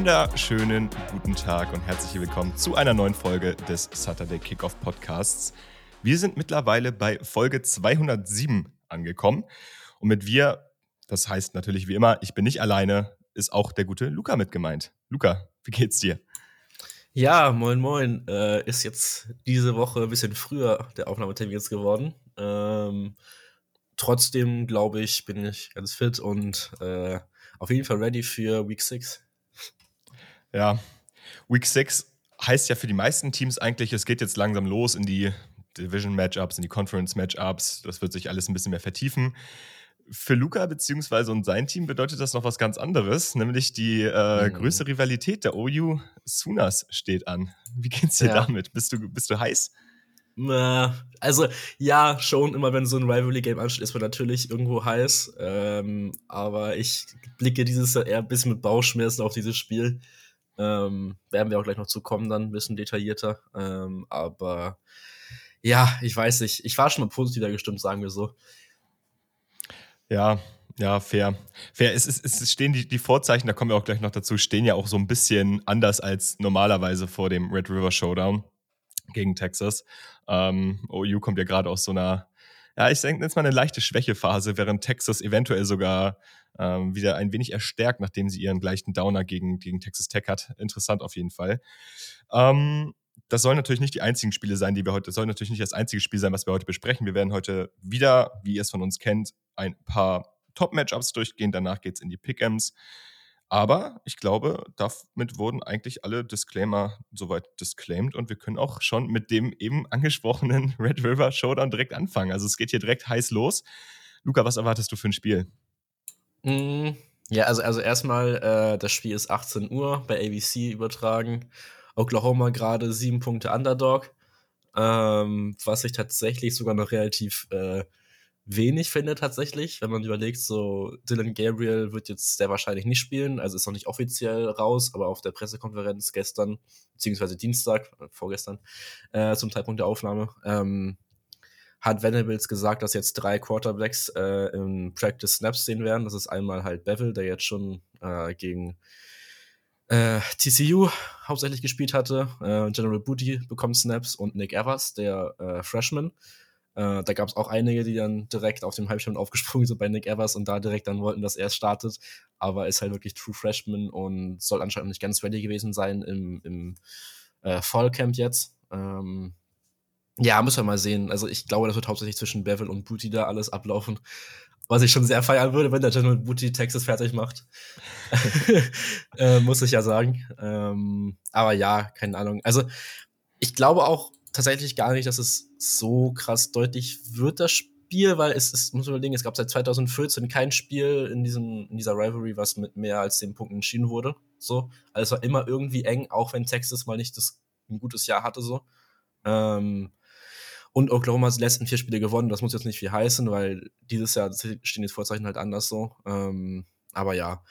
wunderschönen guten Tag und herzlich willkommen zu einer neuen Folge des Saturday Kickoff Podcasts. Wir sind mittlerweile bei Folge 207 angekommen und mit wir, das heißt natürlich wie immer, ich bin nicht alleine, ist auch der gute Luca mit gemeint. Luca, wie geht's dir? Ja, moin moin. Äh, ist jetzt diese Woche ein bisschen früher der Aufnahmetermin jetzt geworden. Ähm, trotzdem glaube ich, bin ich ganz fit und äh, auf jeden Fall ready für Week 6. Ja, Week 6 heißt ja für die meisten Teams eigentlich, es geht jetzt langsam los in die Division-Matchups, in die Conference-Matchups. Das wird sich alles ein bisschen mehr vertiefen. Für Luca bzw. und sein Team bedeutet das noch was ganz anderes, nämlich die äh, mhm. größte Rivalität der OU Sooners steht an. Wie geht's dir ja. damit? Bist du, bist du heiß? Also, ja, schon immer, wenn so ein Rivalry-Game ansteht, ist man natürlich irgendwo heiß. Ähm, aber ich blicke dieses Jahr eher ein bisschen mit Bauchschmerzen auf dieses Spiel. Ähm, werden wir auch gleich noch zu kommen, dann ein bisschen detaillierter. Ähm, aber ja, ich weiß nicht. Ich war schon mal positiver gestimmt, sagen wir so. Ja, ja, fair. Fair. Es, es, es stehen die, die Vorzeichen, da kommen wir auch gleich noch dazu, stehen ja auch so ein bisschen anders als normalerweise vor dem Red River Showdown gegen Texas. Ähm, OU kommt ja gerade aus so einer, ja, ich denke jetzt mal eine leichte Schwächephase, während Texas eventuell sogar ähm, wieder ein wenig erstärkt, nachdem sie ihren gleichen Downer gegen, gegen Texas Tech hat. Interessant auf jeden Fall. Ähm, das sollen natürlich nicht die einzigen Spiele sein, die wir heute, das soll natürlich nicht das einzige Spiel sein, was wir heute besprechen. Wir werden heute wieder, wie ihr es von uns kennt, ein paar Top-Matchups durchgehen. Danach geht es in die Pick'ems. Aber ich glaube, damit wurden eigentlich alle Disclaimer soweit disclaimed und wir können auch schon mit dem eben angesprochenen Red River Showdown direkt anfangen. Also es geht hier direkt heiß los. Luca, was erwartest du für ein Spiel? Mm, ja, also, also erstmal, äh, das Spiel ist 18 Uhr bei ABC übertragen. Oklahoma gerade sieben Punkte Underdog, ähm, was ich tatsächlich sogar noch relativ äh, wenig finde tatsächlich, wenn man überlegt, so Dylan Gabriel wird jetzt sehr wahrscheinlich nicht spielen, also ist noch nicht offiziell raus, aber auf der Pressekonferenz gestern, beziehungsweise Dienstag, äh, vorgestern, äh, zum Zeitpunkt der Aufnahme, ähm, hat Venables gesagt, dass jetzt drei Quarterbacks äh, im Practice Snaps sehen werden. Das ist einmal halt Bevel, der jetzt schon äh, gegen äh, TCU hauptsächlich gespielt hatte. Äh, General Booty bekommt Snaps und Nick Evers, der äh, Freshman. Äh, da gab es auch einige, die dann direkt auf dem Halbschirm aufgesprungen sind bei Nick Evers und da direkt dann wollten, dass er startet. Aber ist halt wirklich True Freshman und soll anscheinend nicht ganz ready gewesen sein im, im äh, Fallcamp jetzt. Ähm, ja, müssen wir mal sehen. Also ich glaube, das wird hauptsächlich zwischen Bevel und Booty da alles ablaufen. Was ich schon sehr feiern würde, wenn der General Booty Texas fertig macht. äh, muss ich ja sagen. Ähm, aber ja, keine Ahnung. Also ich glaube auch, tatsächlich gar nicht, dass es so krass deutlich wird, das Spiel, weil es ist, muss man überlegen, es gab seit 2014 kein Spiel in, diesem, in dieser Rivalry, was mit mehr als 10 Punkten entschieden wurde. So. Also es war immer irgendwie eng, auch wenn Texas mal nicht das, ein gutes Jahr hatte, so. Ähm, und Oklahoma hat die letzten vier Spiele gewonnen. Das muss jetzt nicht viel heißen, weil dieses Jahr stehen die Vorzeichen halt anders so. Ähm, aber ja,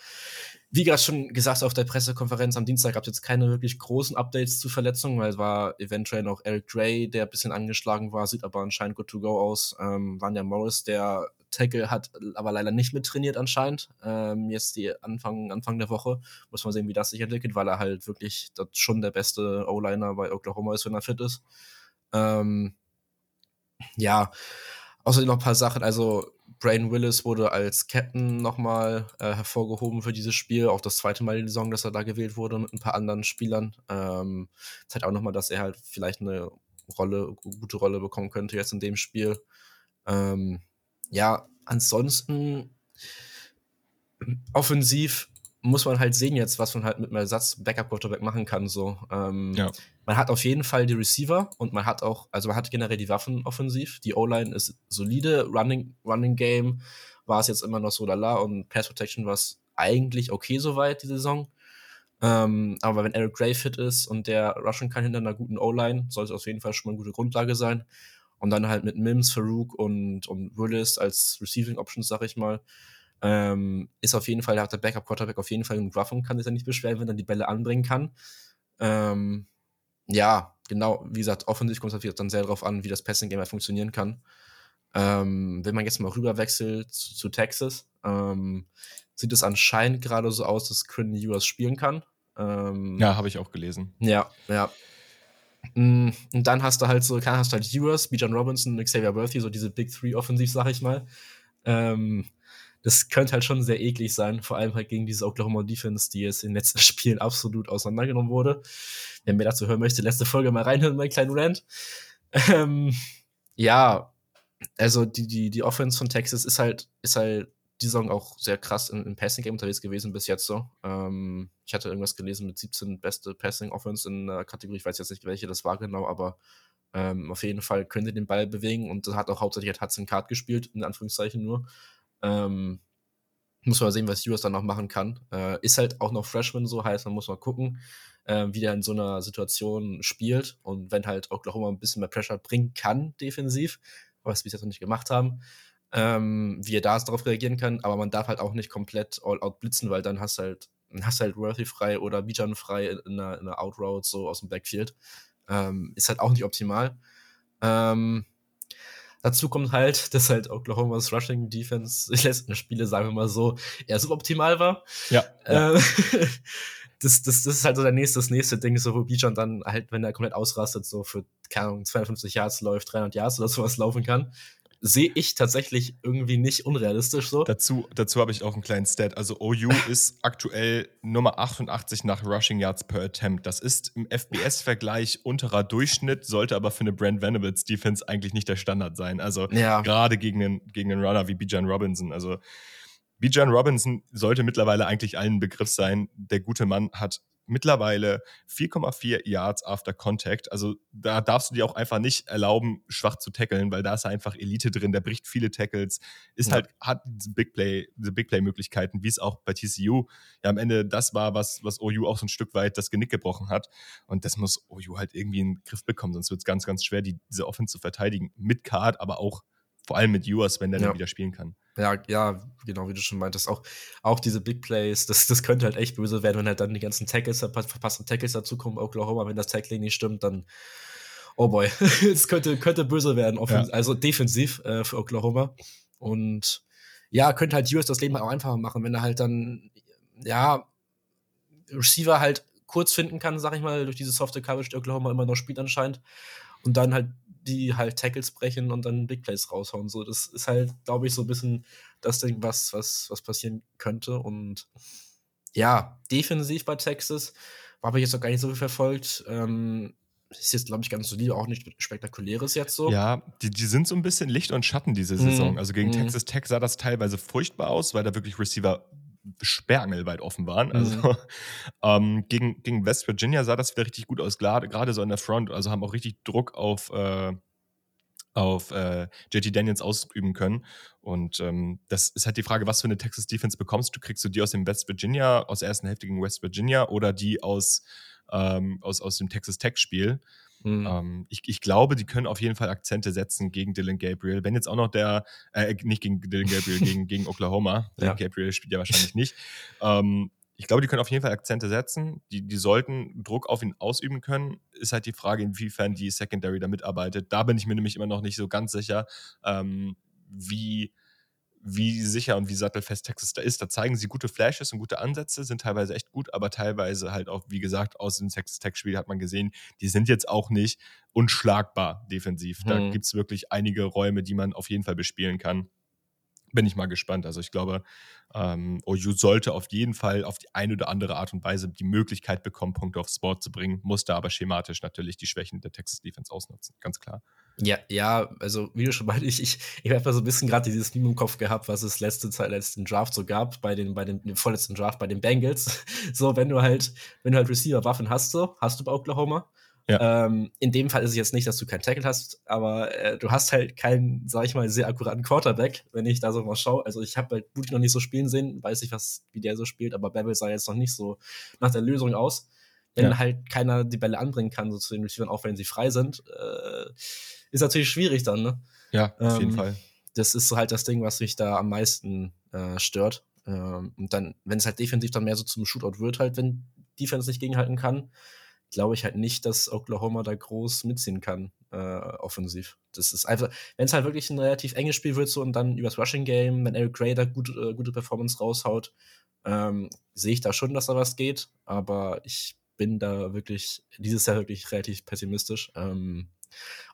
wie gerade schon gesagt auf der Pressekonferenz am Dienstag gab es jetzt keine wirklich großen Updates zu Verletzungen, weil es war eventuell noch Eric Gray, der ein bisschen angeschlagen war, sieht aber anscheinend good to go aus. Ähm, Vanya Morris, der Tackle, hat aber leider nicht mit trainiert anscheinend. Ähm, jetzt die Anfang, Anfang der Woche. Muss man sehen, wie das sich entwickelt, weil er halt wirklich schon der beste O-Liner bei Oklahoma ist, wenn er fit ist. Ähm, ja, außerdem noch ein paar Sachen. Also Brain Willis wurde als Captain nochmal äh, hervorgehoben für dieses Spiel. Auch das zweite Mal in der Saison, dass er da gewählt wurde mit ein paar anderen Spielern. Ähm, zeigt auch nochmal, dass er halt vielleicht eine Rolle, gute Rolle bekommen könnte jetzt in dem Spiel. Ähm, ja, ansonsten offensiv muss man halt sehen jetzt, was man halt mit einem Ersatz Backup Quarterback machen kann. So, ähm, ja. man hat auf jeden Fall die Receiver und man hat auch, also man hat generell die Waffen offensiv. Die O-Line ist solide, Running Running Game war es jetzt immer noch so lala und Pass Protection war es eigentlich okay soweit die Saison. Ähm, aber wenn Eric Gray fit ist und der rushen kann hinter einer guten O-Line, sollte es auf jeden Fall schon mal eine gute Grundlage sein. Und dann halt mit Mims, Farouk und, und Willis als Receiving Options, sag ich mal, ähm, ist auf jeden Fall, da hat der Backup Quarterback auf jeden Fall einen Gruff und kann sich ja nicht beschweren, wenn er die Bälle anbringen kann. Ähm, ja, genau, wie gesagt, offensichtlich kommt es dann sehr darauf an, wie das Passing Game halt funktionieren kann. Ähm, wenn man jetzt mal rüber wechselt zu, zu Texas, ähm, sieht es anscheinend gerade so aus, dass Quinn Ewers spielen kann. Ähm, ja, habe ich auch gelesen. Ja, ja. Mm, und dann hast du halt so, kann hast du halt Ewers, Bijan Robinson, Xavier Worthy, so diese Big Three offensiv, sag ich mal. Ähm, das könnte halt schon sehr eklig sein, vor allem halt gegen diese Oklahoma Defense, die jetzt in den letzten Spielen absolut auseinandergenommen wurde. Wer mehr dazu hören möchte, letzte Folge mal reinhören, mein kleinen Rant. Ähm, ja, also die, die, die Offense von Texas ist halt, ist halt die Saison auch sehr krass im, im Passing Game unterwegs gewesen bis jetzt so. Ähm, ich hatte irgendwas gelesen mit 17 beste Passing Offense in der Kategorie. Ich weiß jetzt nicht, welche das war genau, aber ähm, auf jeden Fall können sie den Ball bewegen und hat auch hauptsächlich hat Hudson Card gespielt, in Anführungszeichen nur. Ähm, muss man sehen, was US dann noch machen kann. Äh, ist halt auch noch Freshman so, heißt, man muss mal gucken, äh, wie der in so einer Situation spielt und wenn halt Oklahoma ein bisschen mehr Pressure bringen kann, defensiv, was wir jetzt noch nicht gemacht haben, ähm, wie er da darauf reagieren kann, aber man darf halt auch nicht komplett all out blitzen, weil dann hast du halt, hast halt Worthy frei oder Bijan frei in einer, in einer Outroute so aus dem Backfield. Ähm, ist halt auch nicht optimal. Ähm, dazu kommt halt, dass halt Oklahomas Rushing Defense die letzten Spiele, sagen wir mal so, eher suboptimal war. Ja. ja. Ähm, das, das, das ist halt so der nächste, das nächste Ding, so wo Bijan dann halt, wenn er komplett ausrastet, so für, keine Ahnung, 250 Yards läuft, 300 Yards oder sowas laufen kann sehe ich tatsächlich irgendwie nicht unrealistisch so. Dazu, dazu habe ich auch einen kleinen Stat. Also OU ist aktuell Nummer 88 nach Rushing Yards per Attempt. Das ist im FBS-Vergleich unterer Durchschnitt, sollte aber für eine Brand Venables Defense eigentlich nicht der Standard sein. Also ja. gerade gegen einen, gegen einen Runner wie Bijan Robinson. Also Bijan Robinson sollte mittlerweile eigentlich allen Begriff sein. Der gute Mann hat mittlerweile 4,4 Yards after Contact. Also da darfst du dir auch einfach nicht erlauben, schwach zu tackeln, weil da ist einfach Elite drin, der bricht viele Tackles, ist ja. halt, hat diese Big Play, diese Big Play-Möglichkeiten, wie es auch bei TCU ja am Ende das war, was, was OU auch so ein Stück weit das Genick gebrochen hat. Und das muss OU halt irgendwie in den Griff bekommen, sonst wird es ganz, ganz schwer, die, diese Offense zu verteidigen. Mit Card, aber auch vor allem mit Ewers, wenn der ja. dann wieder spielen kann. Ja, ja, genau, wie du schon meintest. Auch, auch diese Big Plays, das, das könnte halt echt böse werden, wenn halt dann die ganzen Tackles, verpassten Tackles dazukommen. Oklahoma, wenn das Tackling nicht stimmt, dann, oh boy, es könnte, könnte böse werden, ja. also defensiv äh, für Oklahoma. Und ja, könnte halt US das Leben auch einfacher machen, wenn er halt dann, ja, Receiver halt kurz finden kann, sag ich mal, durch diese softe Coverage, die Oklahoma immer noch spielt anscheinend. Und dann halt die halt Tackles brechen und dann Big Plays raushauen. So, das ist halt, glaube ich, so ein bisschen das Ding, was, was, was passieren könnte. Und ja, defensiv bei Texas habe ich jetzt noch gar nicht so viel verfolgt. Ähm, ist jetzt, glaube ich, ganz solide, auch nicht spektakuläres jetzt so. Ja, die, die sind so ein bisschen Licht und Schatten diese mhm. Saison. Mm, also gegen mm. Texas Tech sah das teilweise furchtbar aus, weil da wirklich Receiver sperrangelweit offen waren. Also mhm. ähm, gegen, gegen West Virginia sah das wieder richtig gut aus, gerade so in der Front. Also haben auch richtig Druck auf, äh, auf äh, JT Daniels ausüben können. Und ähm, das ist halt die Frage, was für eine Texas Defense bekommst du? Kriegst du die aus dem West Virginia, aus der ersten Hälfte gegen West Virginia oder die aus, ähm, aus, aus dem Texas Tech-Spiel? Mhm. Ähm, ich, ich, glaube, die können auf jeden Fall Akzente setzen gegen Dylan Gabriel. Wenn jetzt auch noch der, äh, nicht gegen Dylan Gabriel, gegen, gegen Oklahoma. Dylan ja. Gabriel spielt ja wahrscheinlich nicht. Ähm, ich glaube, die können auf jeden Fall Akzente setzen. Die, die sollten Druck auf ihn ausüben können. Ist halt die Frage, inwiefern die Secondary da mitarbeitet. Da bin ich mir nämlich immer noch nicht so ganz sicher, ähm, wie wie sicher und wie sattelfest Texas da ist. Da zeigen sie gute Flashes und gute Ansätze, sind teilweise echt gut, aber teilweise halt auch, wie gesagt, aus dem Texas Tech-Spiel hat man gesehen, die sind jetzt auch nicht unschlagbar defensiv. Da hm. gibt es wirklich einige Räume, die man auf jeden Fall bespielen kann bin ich mal gespannt. Also ich glaube, ähm, OU sollte auf jeden Fall auf die eine oder andere Art und Weise die Möglichkeit bekommen, Punkte aufs Board zu bringen, muss da aber schematisch natürlich die Schwächen der Texas Defense ausnutzen, ganz klar. Ja, ja, also wie du schon meintest, ich, ich, ich habe so ein bisschen gerade dieses Meme im Kopf gehabt, was es letzte Zeit, letzten Draft so gab, bei den, bei den, dem vorletzten Draft bei den Bengals. So, wenn du halt, wenn du halt Receiver-Waffen hast, so, hast du bei Oklahoma, ja. Ähm, in dem Fall ist es jetzt nicht, dass du keinen Tackle hast, aber äh, du hast halt keinen, sag ich mal, sehr akkuraten Quarterback, wenn ich da so mal schaue. Also ich habe halt Booty noch nicht so spielen sehen, weiß nicht, was, wie der so spielt, aber Bevel sah jetzt noch nicht so nach der Lösung aus. Wenn ja. halt keiner die Bälle anbringen kann, so zu den Receivern, auch wenn sie frei sind, äh, ist natürlich schwierig dann, ne? Ja, auf ähm, jeden Fall. Das ist so halt das Ding, was mich da am meisten äh, stört. Ähm, und dann, wenn es halt defensiv dann mehr so zum Shootout wird, halt, wenn Defense nicht gegenhalten kann, glaube ich halt nicht, dass Oklahoma da groß mitziehen kann, äh, offensiv. Das ist einfach, wenn es halt wirklich ein relativ enges Spiel wird, so und dann übers Rushing Game, wenn Eric Gray da gut, äh, gute Performance raushaut, ähm, sehe ich da schon, dass da was geht, aber ich bin da wirklich dieses Jahr wirklich relativ pessimistisch. Ähm,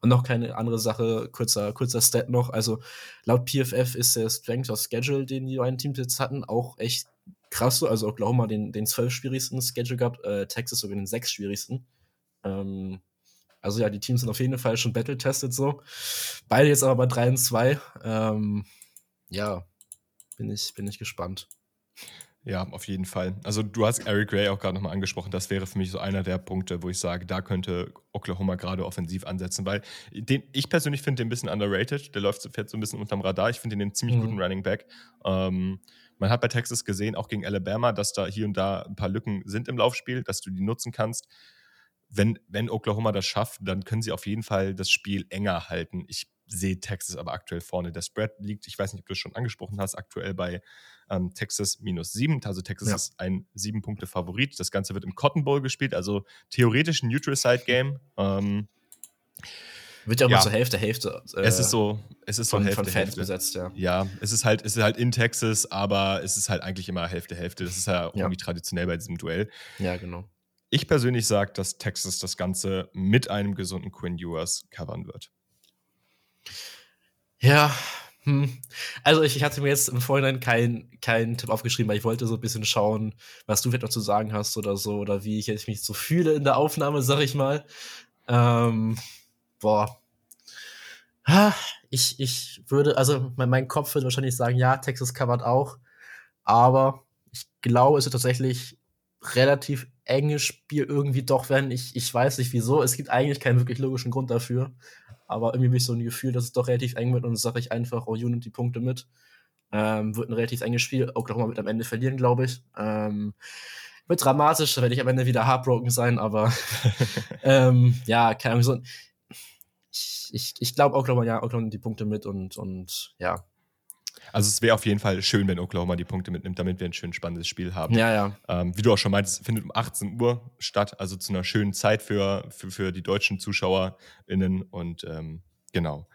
und noch keine andere Sache, kurzer, kurzer Stat noch. Also laut PFF ist der Strength of Schedule, den die beiden Teams jetzt hatten, auch echt krass so. Also Oklahoma den, den zwölf schwierigsten Schedule gehabt, äh, Texas sogar den sechs schwierigsten. Ähm, also ja, die Teams sind auf jeden Fall schon battle-tested so. Beide jetzt aber bei 3 und 2. Ähm, ja, bin ich, bin ich gespannt. Ja, auf jeden Fall. Also du hast Eric Gray auch gerade nochmal angesprochen. Das wäre für mich so einer der Punkte, wo ich sage, da könnte Oklahoma gerade offensiv ansetzen, weil den, ich persönlich finde den ein bisschen underrated. Der läuft fährt so ein bisschen unterm Radar. Ich finde den einen ziemlich mhm. guten Running Back. Ähm, man hat bei Texas gesehen, auch gegen Alabama, dass da hier und da ein paar Lücken sind im Laufspiel, dass du die nutzen kannst. Wenn, wenn Oklahoma das schafft, dann können sie auf jeden Fall das Spiel enger halten. Ich sehe Texas aber aktuell vorne. Der Spread liegt, ich weiß nicht, ob du es schon angesprochen hast, aktuell bei ähm, Texas minus sieben. Also Texas ja. ist ein sieben Punkte Favorit. Das Ganze wird im Cotton Bowl gespielt, also theoretisch ein Neutral Side Game. Ähm, wird ja auch ja. zur Hälfte, Hälfte. Äh, es ist so, es ist von, so Hälfte, von Fans Hälfte. besetzt, ja. Ja, es ist halt, es ist halt in Texas, aber es ist halt eigentlich immer Hälfte, Hälfte. Das ist ja, ja. irgendwie traditionell bei diesem Duell. Ja, genau. Ich persönlich sage, dass Texas das Ganze mit einem gesunden Quinn Ewers covern wird. Ja, hm. Also ich, ich, hatte mir jetzt im Vorhinein keinen kein Tipp aufgeschrieben, weil ich wollte so ein bisschen schauen, was du vielleicht noch zu sagen hast oder so, oder wie ich jetzt mich so fühle in der Aufnahme, sag ich mal. Ähm, boah. Ich, ich würde, also mein, Kopf würde wahrscheinlich sagen, ja, Texas covert auch. Aber ich glaube, es wird tatsächlich relativ enges Spiel irgendwie doch werden. Ich, ich weiß nicht wieso. Es gibt eigentlich keinen wirklich logischen Grund dafür. Aber irgendwie habe ich so ein Gefühl, dass es doch relativ eng wird und sage ich einfach, oh, Unity Punkte mit. Ähm, wird ein relativ enges Spiel. Oklahoma wird am Ende verlieren, glaube ich. Ähm, wird dramatisch, da werde ich am Ende wieder heartbroken sein, aber ähm, ja, keine Ahnung. So, ich ich, ich glaube, Oklahoma, ja, Oklahoma die Punkte mit und, und ja, also es wäre auf jeden Fall schön, wenn Oklahoma die Punkte mitnimmt, damit wir ein schön spannendes Spiel haben. Ja, ja. Ähm, wie du auch schon meintest, findet um 18 Uhr statt, also zu einer schönen Zeit für, für, für die deutschen ZuschauerInnen und ähm, genau.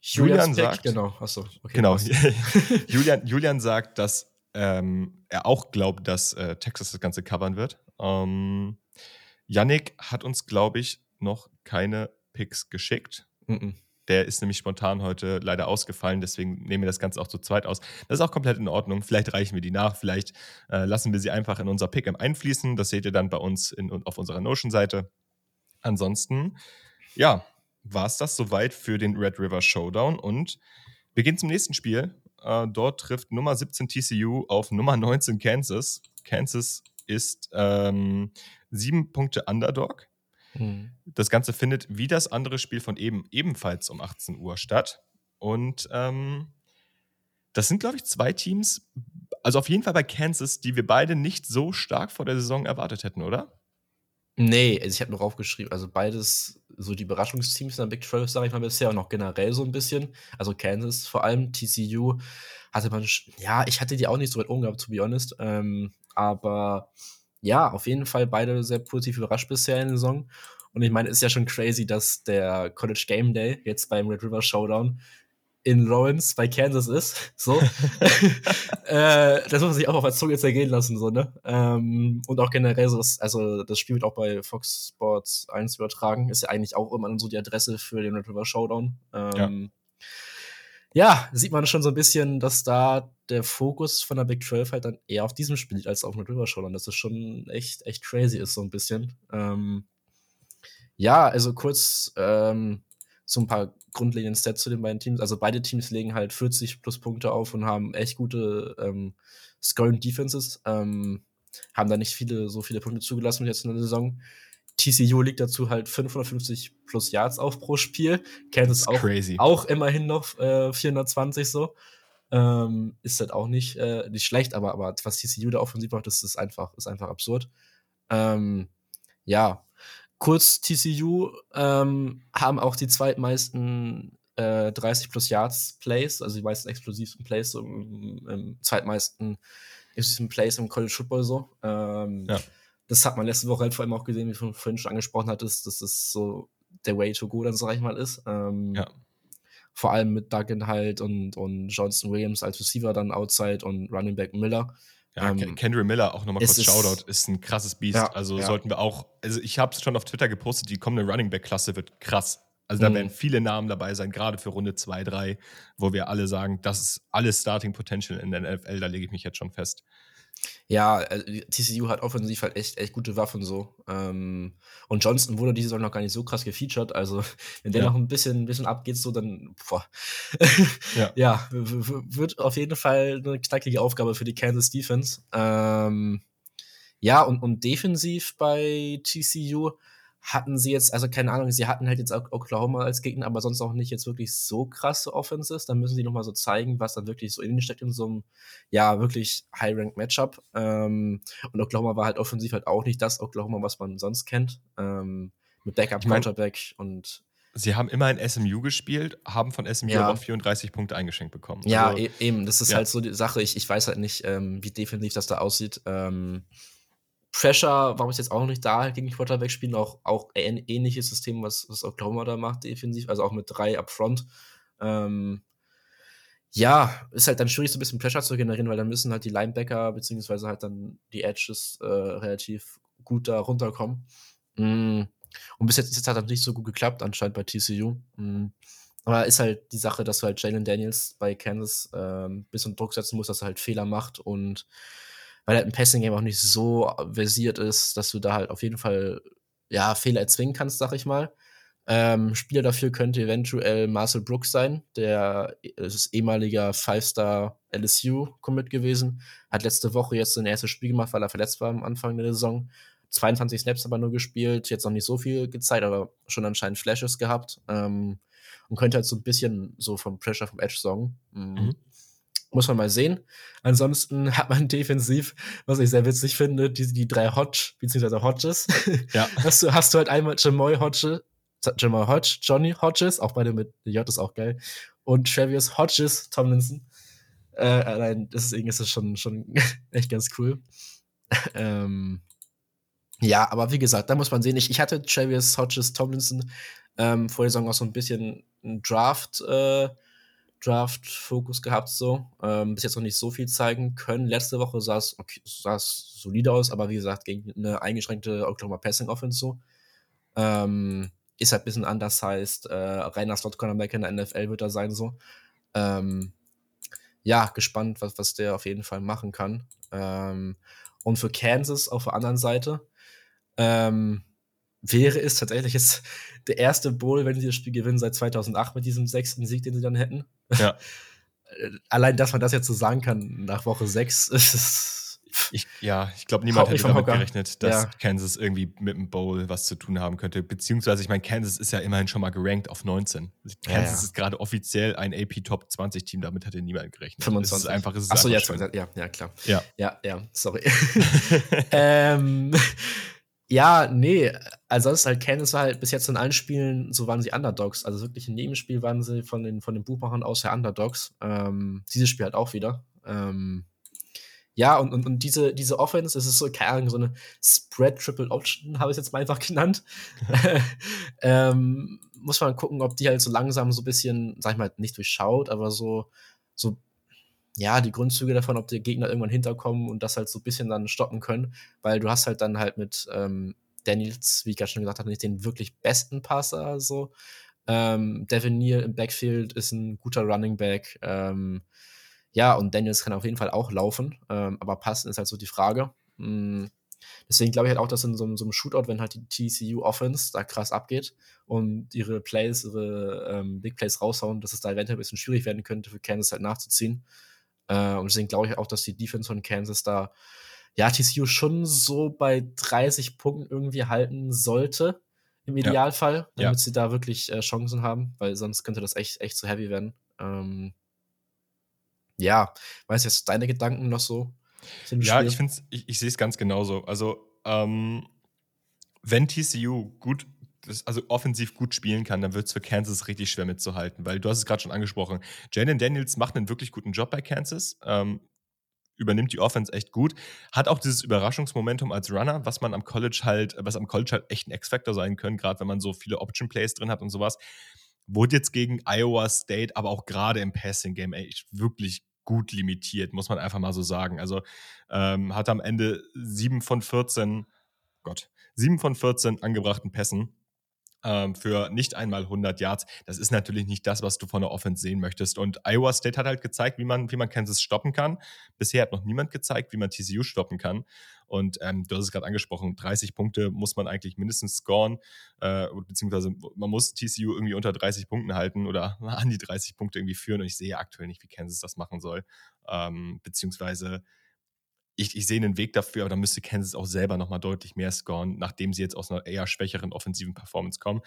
Julian sagt, genau, achso, okay, genau. Julian, Julian sagt, dass ähm, er auch glaubt, dass äh, Texas das Ganze covern wird. Ähm, Yannick hat uns, glaube ich, noch keine Picks geschickt. Mm -mm. Der ist nämlich spontan heute leider ausgefallen, deswegen nehmen wir das Ganze auch zu zweit aus. Das ist auch komplett in Ordnung. Vielleicht reichen wir die nach, vielleicht äh, lassen wir sie einfach in unser Pick'em einfließen. Das seht ihr dann bei uns in, auf unserer Notion-Seite. Ansonsten, ja, war es das soweit für den Red River Showdown und wir gehen zum nächsten Spiel. Äh, dort trifft Nummer 17 TCU auf Nummer 19 Kansas. Kansas ist ähm, sieben Punkte Underdog. Mhm. Das Ganze findet wie das andere Spiel von eben ebenfalls um 18 Uhr statt. Und ähm, das sind, glaube ich, zwei Teams, also auf jeden Fall bei Kansas, die wir beide nicht so stark vor der Saison erwartet hätten, oder? Nee, also ich habe noch aufgeschrieben, also beides so die Überraschungsteams in der Big 12, sage ich mal bisher, und auch generell so ein bisschen. Also Kansas vor allem, TCU hatte man, ja, ich hatte die auch nicht so weit umgehabt, to be honest. Ähm, aber ja, auf jeden Fall beide sehr positiv überrascht bisher in der Saison. Und ich meine, es ist ja schon crazy, dass der College Game Day jetzt beim Red River Showdown in Lawrence bei Kansas ist. So. äh, das muss man sich auch auf der Zunge zergehen lassen, so, ne? Ähm, und auch generell so, also das Spiel wird auch bei Fox Sports 1 übertragen. Ist ja eigentlich auch immer so die Adresse für den Red River Showdown. Ähm, ja ja, sieht man schon so ein bisschen, dass da der Fokus von der Big 12 halt dann eher auf diesem Spiel liegt als auf Showdown. Dass das schon echt, echt crazy ist, so ein bisschen. Ähm, ja, also kurz ähm, so ein paar grundlegenden Stats zu den beiden Teams. Also beide Teams legen halt 40 plus Punkte auf und haben echt gute ähm, Scoring Defenses. Ähm, haben da nicht viele, so viele Punkte zugelassen jetzt in der Saison. TCU liegt dazu halt 550 plus Yards auf pro Spiel. Kansas auch, crazy. auch immerhin noch äh, 420 so. Ähm, ist halt auch nicht, äh, nicht schlecht, aber, aber was TCU da offensiv macht, das ist einfach, ist einfach absurd. Ähm, ja, kurz TCU ähm, haben auch die zweitmeisten äh, 30 plus Yards Plays, also die meisten explosivsten Plays, so im, im zweitmeisten explosiven Plays im College Football so. Ähm, ja das hat man letzte Woche halt vor allem auch gesehen, wie du vorhin schon angesprochen hattest, dass das so der Way to go dann, sag ich mal, ist. Ähm, ja. Vor allem mit Duggan halt und, und Johnson Williams als Receiver dann outside und Running Back Miller. Ja, ähm, Kendra Miller, auch nochmal kurz Shoutout, ist ein krasses Biest. Ja, also ja. sollten wir auch, also ich habe es schon auf Twitter gepostet, die kommende Running Back-Klasse wird krass. Also da mhm. werden viele Namen dabei sein, gerade für Runde 2, 3, wo wir alle sagen, das ist alles Starting Potential in der NFL, da lege ich mich jetzt schon fest. Ja, äh, TCU hat offensiv halt echt, echt gute Waffen so. Ähm, und Johnston wurde diese Saison noch gar nicht so krass gefeatured. Also, wenn der ja. noch ein bisschen, ein bisschen abgeht, so dann, ja, ja wird auf jeden Fall eine knackige Aufgabe für die Kansas Defense. Ähm, ja, und, und defensiv bei TCU hatten sie jetzt, also keine Ahnung, sie hatten halt jetzt Oklahoma als Gegner, aber sonst auch nicht jetzt wirklich so krasse Offenses. Dann müssen sie nochmal so zeigen, was dann wirklich so innen steckt in so einem, ja, wirklich High-Rank-Matchup. Ähm, und Oklahoma war halt offensiv halt auch nicht das Oklahoma, was man sonst kennt. Ähm, mit Backup, Quarterback und Sie haben immer in SMU gespielt, haben von SMU ja. aber 34 Punkte eingeschenkt bekommen. Ja, also, e eben. Das ist ja. halt so die Sache. Ich, ich weiß halt nicht, ähm, wie defensiv das da aussieht. Ähm, Pressure war bis jetzt auch nicht da gegen Quarterback spielen, auch, auch ähnliches System, was, was Oklahoma da macht, defensiv, also auch mit drei upfront. Ähm, ja, ist halt dann schwierig, so ein bisschen Pressure zu generieren, weil dann müssen halt die Linebacker, beziehungsweise halt dann die Edges äh, relativ gut da runterkommen. Mm. Und bis jetzt ist es halt nicht so gut geklappt, anscheinend bei TCU. Mm. Aber ist halt die Sache, dass du halt Jalen Daniels bei Kansas ein bisschen Druck setzen musst, dass er halt Fehler macht und weil halt ein Passing-Game auch nicht so versiert ist, dass du da halt auf jeden Fall ja, Fehler erzwingen kannst, sag ich mal. Ähm, Spieler dafür könnte eventuell Marcel Brooks sein, der ist ehemaliger Five-Star LSU-Commit gewesen. Hat letzte Woche jetzt sein erstes Spiel gemacht, weil er verletzt war am Anfang der Saison. 22 Snaps aber nur gespielt, jetzt noch nicht so viel gezeigt, aber schon anscheinend Flashes gehabt. Ähm, und könnte halt so ein bisschen so vom Pressure vom Edge sorgen. Mhm. mhm. Muss man mal sehen. Ansonsten hat man defensiv, was ich sehr witzig finde, die, die drei Hodge, beziehungsweise Hodges. Ja. hast, du, hast du halt einmal Jamoy Hodge, Jamoy Hodge, Johnny Hodges, auch beide mit J ist auch geil. Und Travis Hodges Tomlinson. Äh, allein, deswegen ist es schon, schon echt ganz cool. ähm, ja, aber wie gesagt, da muss man sehen. Ich, ich hatte Travis Hodges Tomlinson ähm, vor der Saison auch so ein bisschen ein Draft, äh, Draft-Fokus gehabt, so. Ähm, bis jetzt noch nicht so viel zeigen können. Letzte Woche sah es okay, solide aus, aber wie gesagt, gegen eine eingeschränkte Oklahoma Passing Offense so. Ähm, ist halt ein bisschen anders, heißt, äh, reiner Slot-Cornerback in der NFL wird er sein, so. Ähm, ja, gespannt, was, was der auf jeden Fall machen kann. Ähm, und für Kansas auf der anderen Seite ähm, wäre es tatsächlich jetzt der erste Bowl, wenn sie das Spiel gewinnen, seit 2008 mit diesem sechsten Sieg, den sie dann hätten. Ja. Allein, dass man das jetzt so sagen kann nach Woche 6, ist es. Ich, ja, ich glaube, niemand hätte damit gerechnet, dass ja. Kansas irgendwie mit dem Bowl was zu tun haben könnte. Beziehungsweise, ich meine, Kansas ist ja immerhin schon mal gerankt auf 19. Kansas ja, ja. ist gerade offiziell ein AP Top 20 Team, damit hätte niemand gerechnet. 25. Es ist einfach, es ist Achso, ja, ja, ja, klar. Ja, ja, ja sorry. ähm, ja, nee, ansonsten halt Kansas war halt bis jetzt in allen Spielen, so waren sie Underdogs. Also wirklich in jedem Spiel waren sie von den, von den Buchmachern aus ja Underdogs. Ähm, dieses Spiel halt auch wieder. Ähm, ja, und, und, und diese, diese Offense, es ist so, keine Ahnung, so eine Spread Triple Option, habe ich es jetzt mal einfach genannt. ähm, muss man gucken, ob die halt so langsam so ein bisschen, sag ich mal, nicht durchschaut, aber so, so ja, die Grundzüge davon, ob die Gegner irgendwann hinterkommen und das halt so ein bisschen dann stoppen können, weil du hast halt dann halt mit ähm, Daniels, wie ich gerade schon gesagt habe, nicht den wirklich besten Passer, so. Ähm, Devin Neal im Backfield ist ein guter Running Back. Ähm, ja, und Daniels kann auf jeden Fall auch laufen, ähm, aber passen ist halt so die Frage. Mhm. Deswegen glaube ich halt auch, dass in so, so, einem Shootout, wenn halt die TCU Offense da krass abgeht und ihre Plays, ihre ähm, Big Plays raushauen, dass es da eventuell ein bisschen schwierig werden könnte, für Kansas halt nachzuziehen. Äh, und deswegen glaube ich auch, dass die Defense von Kansas da, ja, TCU schon so bei 30 Punkten irgendwie halten sollte, im Idealfall, ja. damit ja. sie da wirklich äh, Chancen haben, weil sonst könnte das echt, echt zu heavy werden. Ähm, ja, weißt du jetzt deine Gedanken noch so? Ja, ich finde ich, ich sehe es ganz genauso. Also, ähm, wenn TCU gut also offensiv gut spielen kann, dann wird es für Kansas richtig schwer mitzuhalten, weil du hast es gerade schon angesprochen. Jalen Daniels macht einen wirklich guten Job bei Kansas, ähm, übernimmt die Offense echt gut, hat auch dieses Überraschungsmomentum als Runner, was man am College halt, was am College halt echt ein X-Factor sein können, gerade wenn man so viele Option-Plays drin hat und sowas. Wurde jetzt gegen Iowa State, aber auch gerade im Passing-Game echt wirklich gut limitiert, muss man einfach mal so sagen. Also ähm, hat am Ende 7 von 14, Gott, 7 von 14 angebrachten Pässen ähm, für nicht einmal 100 Yards. Das ist natürlich nicht das, was du von der Offense sehen möchtest. Und Iowa State hat halt gezeigt, wie man, wie man Kansas stoppen kann. Bisher hat noch niemand gezeigt, wie man TCU stoppen kann. Und ähm, du hast es gerade angesprochen, 30 Punkte muss man eigentlich mindestens scoren, äh, beziehungsweise man muss TCU irgendwie unter 30 Punkten halten oder an die 30 Punkte irgendwie führen. Und ich sehe aktuell nicht, wie Kansas das machen soll. Ähm, beziehungsweise ich, ich sehe einen Weg dafür, aber da müsste Kansas auch selber nochmal deutlich mehr scoren, nachdem sie jetzt aus einer eher schwächeren offensiven Performance kommen.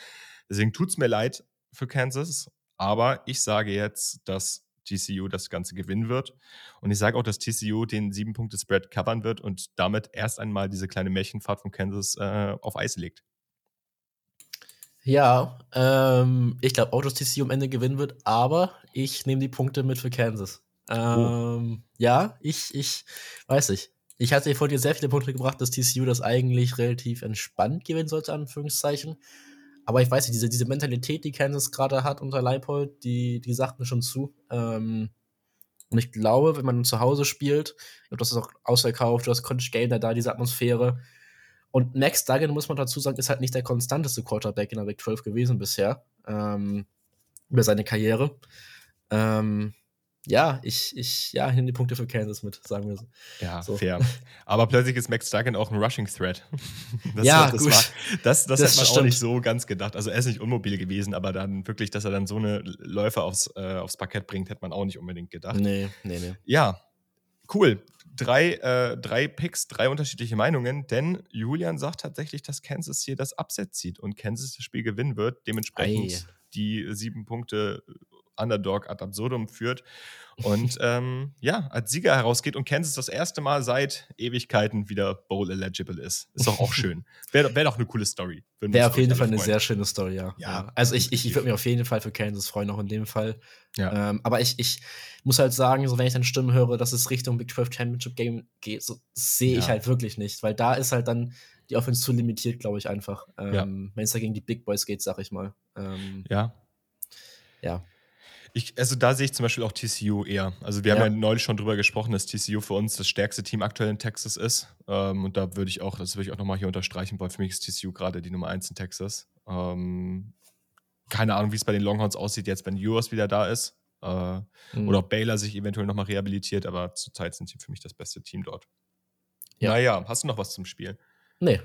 Deswegen tut es mir leid für Kansas, aber ich sage jetzt, dass TCU das Ganze gewinnen wird. Und ich sage auch, dass TCU den sieben Punkte Spread covern wird und damit erst einmal diese kleine Märchenfahrt von Kansas äh, auf Eis legt. Ja, ähm, ich glaube auch, dass TCU am Ende gewinnen wird, aber ich nehme die Punkte mit für Kansas. Ähm, oh. Ja, ich, ich weiß nicht. Ich hatte vor dir sehr viele Punkte gebracht, dass TCU das eigentlich relativ entspannt gewinnen sollte, Anführungszeichen. Aber ich weiß nicht, diese, diese Mentalität, die Kansas gerade hat unter Leipold, die, die sagt mir schon zu. Ähm, und ich glaube, wenn man zu Hause spielt, du hast es auch ausverkauft, du hast College Gainer da, diese Atmosphäre. Und Max Duggan, muss man dazu sagen, ist halt nicht der konstanteste Quarterback in der Big 12 gewesen bisher. Ähm, über seine Karriere. Ähm, ja, ich, ich, ja, nehme die Punkte für Kansas mit, sagen wir so. Ja, so. fair. Aber plötzlich ist Max Duggan auch ein Rushing Threat. Das, ja, das, gut. War, das, das, das hat man stimmt. auch nicht so ganz gedacht. Also er ist nicht unmobil gewesen, aber dann wirklich, dass er dann so eine Läufe aufs, äh, aufs Parkett bringt, hätte man auch nicht unbedingt gedacht. Nee, nee, nee. Ja, cool. Drei, äh, drei Picks, drei unterschiedliche Meinungen, denn Julian sagt tatsächlich, dass Kansas hier das Upset zieht und Kansas das Spiel gewinnen wird. Dementsprechend Ei. die sieben Punkte Underdog ad absurdum führt und ähm, ja, als Sieger herausgeht und Kansas das erste Mal seit Ewigkeiten wieder Bowl eligible ist. Ist doch auch schön. Wäre wär doch eine coole Story. Wäre auf jeden Fall eine sehr schöne Story, ja. ja also ich, ich, ich würde mich auf jeden Fall für Kansas freuen, auch in dem Fall. Ja. Ähm, aber ich, ich muss halt sagen, so wenn ich dann Stimmen höre, dass es Richtung Big 12 Championship Game geht, so sehe ja. ich halt wirklich nicht, weil da ist halt dann die Offense zu limitiert, glaube ich, einfach. Ähm. Wenn es da gegen die Big Boys geht, sag ich mal. Ähm, ja. Ja. Ich, also da sehe ich zum Beispiel auch TCU eher. Also wir ja. haben ja neulich schon drüber gesprochen, dass TCU für uns das stärkste Team aktuell in Texas ist. Ähm, und da würde ich auch, das würde ich auch nochmal hier unterstreichen, weil für mich ist TCU gerade die Nummer 1 in Texas. Ähm, keine Ahnung, wie es bei den Longhorns aussieht, jetzt wenn Ewers wieder da ist. Äh, mhm. Oder ob Baylor sich eventuell nochmal rehabilitiert, aber zurzeit sind sie für mich das beste Team dort. Ja. Naja, hast du noch was zum Spiel? Nee.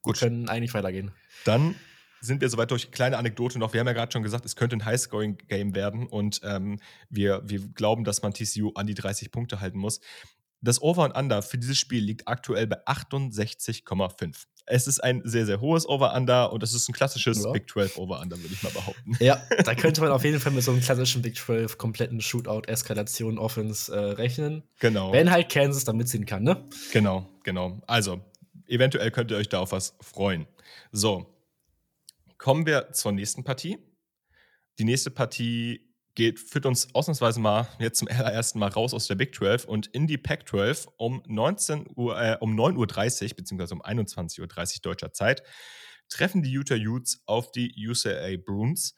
Gut. Wir können eigentlich weitergehen. Dann sind wir soweit durch. Kleine Anekdote noch. Wir haben ja gerade schon gesagt, es könnte ein High-Scoring-Game werden und ähm, wir, wir glauben, dass man TCU an die 30 Punkte halten muss. Das Over und Under für dieses Spiel liegt aktuell bei 68,5. Es ist ein sehr, sehr hohes Over-Under und es ist ein klassisches ja. Big 12 Over-Under, würde ich mal behaupten. Ja, da könnte man auf jeden Fall mit so einem klassischen Big 12 kompletten Shootout-Eskalation-Offense äh, rechnen. Genau. Wenn halt Kansas da mitziehen kann, ne? Genau, genau. Also, eventuell könnt ihr euch da auf was freuen. So, Kommen wir zur nächsten Partie. Die nächste Partie geht, führt uns ausnahmsweise mal jetzt zum allerersten Mal raus aus der Big 12 und in die Pac 12 um 19 Uhr, äh, um 9.30 Uhr, beziehungsweise um 21.30 Uhr deutscher Zeit, treffen die Utah Utes auf die UCLA Bruins.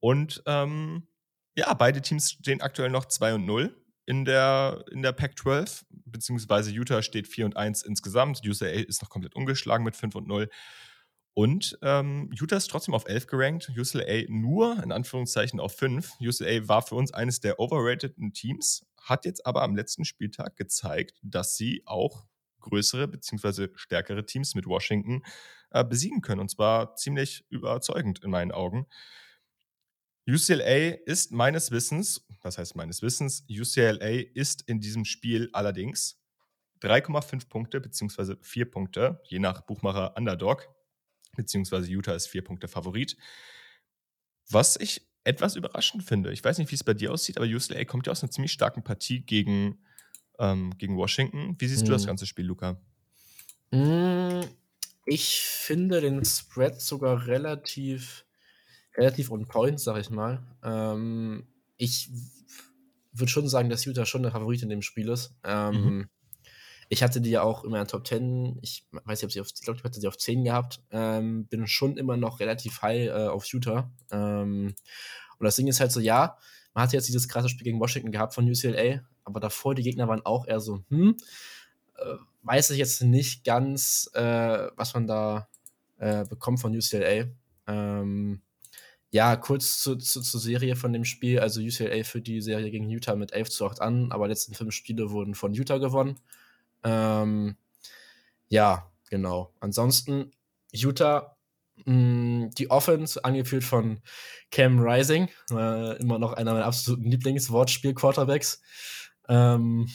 Und ähm, ja, beide Teams stehen aktuell noch 2 und 0 in der, in der Pac 12, beziehungsweise Utah steht 4 und 1 insgesamt. UCLA ist noch komplett ungeschlagen mit 5 und 0. Und ähm, Utah ist trotzdem auf 11 gerankt, UCLA nur in Anführungszeichen auf 5. UCLA war für uns eines der overrateden Teams, hat jetzt aber am letzten Spieltag gezeigt, dass sie auch größere bzw. stärkere Teams mit Washington äh, besiegen können. Und zwar ziemlich überzeugend in meinen Augen. UCLA ist meines Wissens, was heißt meines Wissens, UCLA ist in diesem Spiel allerdings 3,5 Punkte bzw. 4 Punkte, je nach Buchmacher Underdog, beziehungsweise Utah ist vier Punkte Favorit. Was ich etwas überraschend finde. Ich weiß nicht, wie es bei dir aussieht, aber UCLA kommt ja aus einer ziemlich starken Partie gegen, ähm, gegen Washington. Wie siehst mhm. du das mhm. ganze Spiel, Luca? Mm, ich finde den Spread sogar relativ, relativ on point, sag ich mal. Ähm, ich würde schon sagen, dass Utah schon der Favorit in dem Spiel ist. Ähm, mhm. Ich hatte die ja auch immer in Top 10, ich weiß nicht, ob sie auf, ich glaube, ich hatte sie auf 10 gehabt, ähm, bin schon immer noch relativ high äh, auf Shooter. Ähm, und das Ding ist halt so, ja, man hatte jetzt dieses krasse Spiel gegen Washington gehabt von UCLA, aber davor die Gegner waren auch eher so, hm, äh, weiß ich jetzt nicht ganz, äh, was man da äh, bekommt von UCLA. Ähm, ja, kurz zu, zu, zur Serie von dem Spiel. Also UCLA führt die Serie gegen Utah mit 11 zu 8 an, aber letzten fünf Spiele wurden von Utah gewonnen. Ähm, ja, genau. Ansonsten Utah, mh, mm, die Offense, angeführt von Cam Rising, äh, immer noch einer meiner absoluten Lieblingswortspiel-Quarterbacks. Ähm,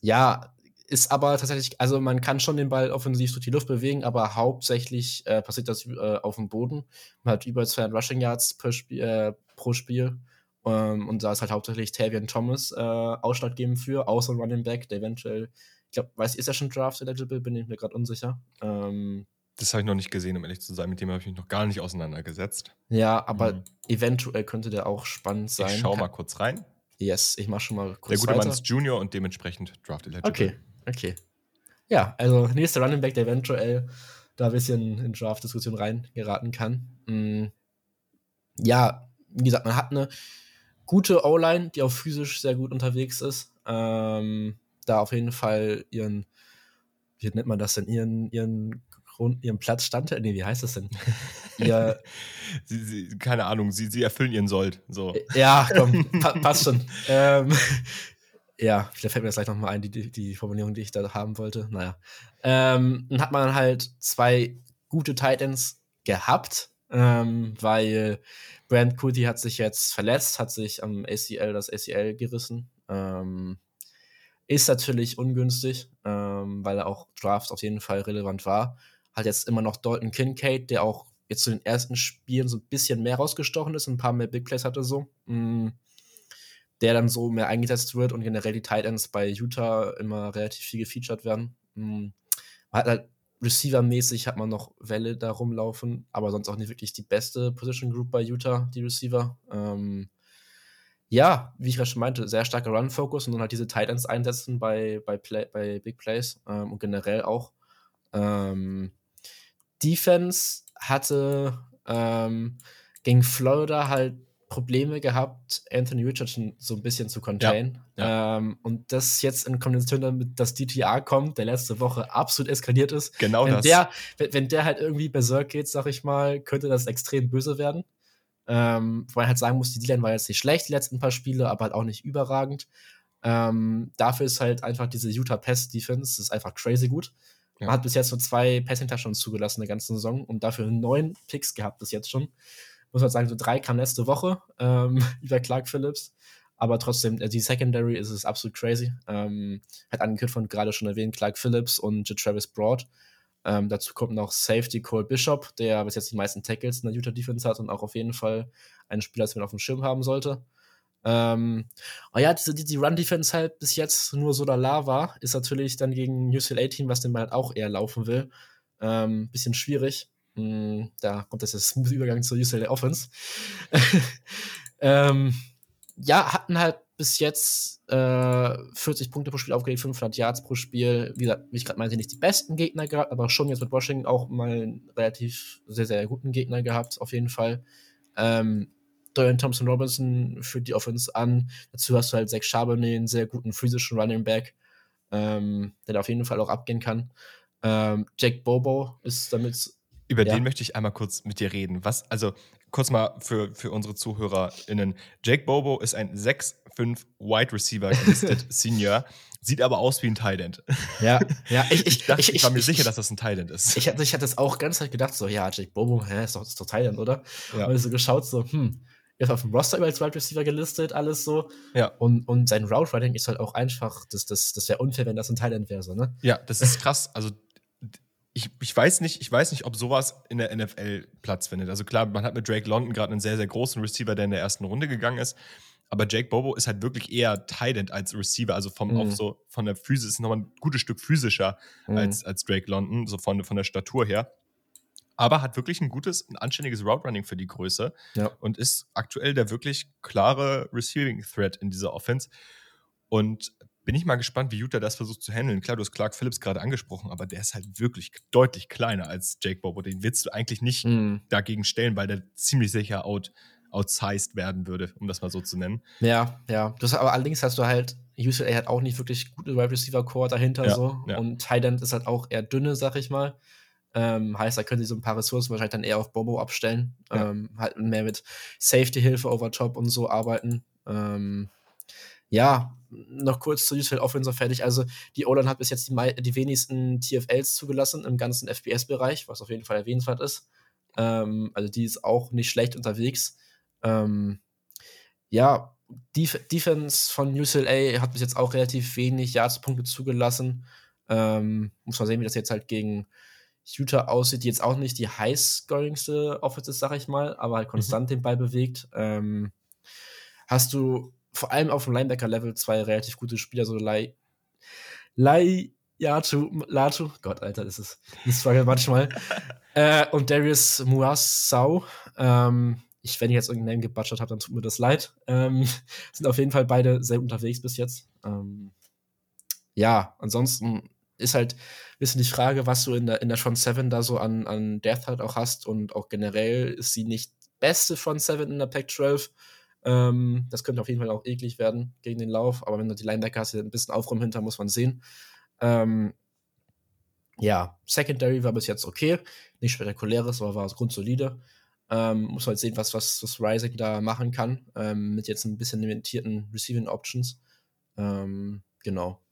ja, ist aber tatsächlich, also man kann schon den Ball offensiv durch die Luft bewegen, aber hauptsächlich äh, passiert das äh, auf dem Boden. Man hat über 200 Rushing Yards Spiel, äh, pro Spiel. Ähm, und da ist halt hauptsächlich Tavian Thomas äh, ausschlaggebend für, außer Running Back, der eventuell, ich glaube, weiß, ist er schon Draft eligible? Bin ich mir gerade unsicher. Ähm, das habe ich noch nicht gesehen, um ehrlich zu sein. Mit dem habe ich mich noch gar nicht auseinandergesetzt. Ja, aber mhm. eventuell könnte der auch spannend sein. Ich schau mal kurz rein. Yes, ich mache schon mal kurz Der gute weiter. Mann ist Junior und dementsprechend Draft eligible. Okay, Okay. Ja, also nächster Running Back, der eventuell da ein bisschen in Draft-Diskussion reingeraten kann. Mhm. Ja, wie gesagt, man hat eine gute O-Line, die auch physisch sehr gut unterwegs ist. Ähm, da auf jeden Fall ihren, wie nennt man das denn, ihren, ihren Grund, ihren Platz stand. Nee, wie heißt das denn? Ihr, sie, sie, keine Ahnung, sie, sie erfüllen ihren Sold. So. Ja, komm, pa passt schon. ähm, ja, vielleicht fällt mir das gleich nochmal ein, die, die, Formulierung, die ich da haben wollte. Naja. Ähm, dann hat man halt zwei gute Titans gehabt, ähm, weil Brand Kuti hat sich jetzt verletzt, hat sich am ACL das ACL gerissen. Ähm, ist natürlich ungünstig, ähm, weil er auch Draft auf jeden Fall relevant war. Hat jetzt immer noch Dalton Kincaid, der auch jetzt zu den ersten Spielen so ein bisschen mehr rausgestochen ist, ein paar mehr Big Plays hatte so. Mm der dann so mehr eingesetzt wird und generell die Tight Ends bei Utah immer relativ viel gefeatured werden. Man hat halt Receiver-mäßig hat man noch Welle da rumlaufen, aber sonst auch nicht wirklich die beste Position Group bei Utah, die Receiver. Ähm, ja, wie ich gerade schon meinte, sehr starker Run-Focus und dann halt diese Tight Ends einsetzen bei, bei, Play, bei Big Plays ähm, und generell auch. Ähm, Defense hatte ähm, gegen Florida halt Probleme gehabt, Anthony Richardson so ein bisschen zu contain. Ja, ja. Ähm, und das jetzt in Kombination damit, dass DTR kommt, der letzte Woche absolut eskaliert ist. Genau wenn das. Der, wenn, wenn der halt irgendwie berserk geht, sag ich mal, könnte das extrem böse werden. Ähm, weil man halt sagen muss, die D-Line war jetzt nicht schlecht, die letzten paar Spiele, aber halt auch nicht überragend. Ähm, dafür ist halt einfach diese Utah Pass Defense, ist einfach crazy gut. Ja. Man hat bis jetzt nur zwei Passing-Touchdowns zugelassen in der ganzen Saison und dafür neun Picks gehabt bis jetzt schon muss man sagen, so drei kamen letzte Woche ähm, über Clark Phillips. Aber trotzdem, äh, die Secondary ist es absolut crazy. Ähm, hat angekündigt von gerade schon erwähnt, Clark Phillips und Travis Broad. Ähm, dazu kommt noch Safety Cole Bishop, der bis jetzt die meisten Tackles in der Utah Defense hat und auch auf jeden Fall einen Spieler, den man auf dem Schirm haben sollte. Ähm, aber ja, diese, die Run-Defense halt bis jetzt nur so lala war, ist natürlich dann gegen UCLA-Team, was den halt auch eher laufen will, ähm, bisschen schwierig. Hm, da kommt das jetzt smooth Übergang zur UCLA Offense. ähm, ja, hatten halt bis jetzt äh, 40 Punkte pro Spiel aufgelegt, 500 Yards pro Spiel. Wie, gesagt, wie ich gerade meinte, nicht die besten Gegner gehabt, aber schon jetzt mit Washington auch mal einen relativ sehr, sehr guten Gegner gehabt, auf jeden Fall. Ähm, Dorian Thompson Robinson führt die Offense an. Dazu hast du halt Zach Charbonnet, einen sehr guten physischen Running Back, ähm, der da auf jeden Fall auch abgehen kann. Ähm, Jack Bobo ist damit über ja. den möchte ich einmal kurz mit dir reden. Was, also kurz mal für, für unsere ZuhörerInnen. Jake Bobo ist ein 6'5 Wide Receiver gelistet Senior. Sieht aber aus wie ein Thailand. Ja, ja. Ich, ich, dachte, ich, ich war mir sicher, dass das ein Thailand ist. Ich hatte, ich hatte es auch ganz halt gedacht, so, ja, Jake Bobo, hä, ist doch, ist doch Thailand, oder? Ja. Und so geschaut, so, hm, er ist auf dem Roster als Wide Receiver gelistet, alles so. Ja. Und, und sein Route Riding ist halt auch einfach, das, das, das wäre unfair, wenn das ein Thailand wäre, so, ne? Ja, das ist krass. Also ich, ich, weiß nicht, ich weiß nicht, ob sowas in der NFL Platz findet. Also klar, man hat mit Drake London gerade einen sehr, sehr großen Receiver, der in der ersten Runde gegangen ist. Aber Jake Bobo ist halt wirklich eher Tight als Receiver, also vom, mhm. so, von der Physis ist nochmal ein gutes Stück physischer mhm. als, als Drake London, so von, von der Statur her. Aber hat wirklich ein gutes, ein anständiges Route Running für die Größe ja. und ist aktuell der wirklich klare Receiving Threat in dieser Offense. Und bin ich mal gespannt, wie Utah das versucht zu handeln. Klar, du hast Clark Phillips gerade angesprochen, aber der ist halt wirklich deutlich kleiner als Jake Bobo. Den willst du eigentlich nicht mm. dagegen stellen, weil der ziemlich sicher out, outsized werden würde, um das mal so zu nennen. Ja, ja. Das, aber allerdings hast du halt, UCLA hat auch nicht wirklich gute Wide Receiver Core dahinter Ja, so. ja. Und Tight ist halt auch eher dünne, sag ich mal. Ähm, heißt, da können sie so ein paar Ressourcen wahrscheinlich dann eher auf Bobo abstellen. Ja. Ähm, halt mehr mit Safety-Hilfe over top und so arbeiten. Ähm, ja, noch kurz zu UCL Offense fertig. Also, die O-Line hat bis jetzt die, die wenigsten TFLs zugelassen im ganzen FPS-Bereich, was auf jeden Fall erwähnenswert ist. Ähm, also, die ist auch nicht schlecht unterwegs. Ähm, ja, Def Defense von UCLA hat bis jetzt auch relativ wenig Yards-Punkte zugelassen. Ähm, muss man sehen, wie das jetzt halt gegen Utah aussieht, die jetzt auch nicht die high-scoringste Offense ist, sag ich mal, aber halt konstant den Ball bewegt. Ähm, hast du vor allem auf dem Linebacker-Level zwei relativ gute Spieler, so Lai, Lai Yatu, Latu, Gott, Alter, das ist ein Struggle manchmal. äh, und Darius Muassau, ähm, ich, wenn ich jetzt irgendeinen Name gebutchert habe, dann tut mir das leid. Ähm, sind auf jeden Fall beide sehr unterwegs bis jetzt. Ähm, ja, ansonsten ist halt ein bisschen die Frage, was du in der, in der Front 7 da so an, an Death halt auch hast und auch generell ist sie nicht beste Front 7 in der Pack 12. Ähm, das könnte auf jeden Fall auch eklig werden gegen den Lauf, aber wenn du die Linebacker hast, die ein bisschen Aufräumen hinter, muss man sehen. Ähm, ja, Secondary war bis jetzt okay. Nicht spektakuläres, aber war grundsolide. Ähm, muss halt sehen, was, was, was Rising da machen kann. Ähm, mit jetzt ein bisschen limitierten Receiving Options. Ähm, genau.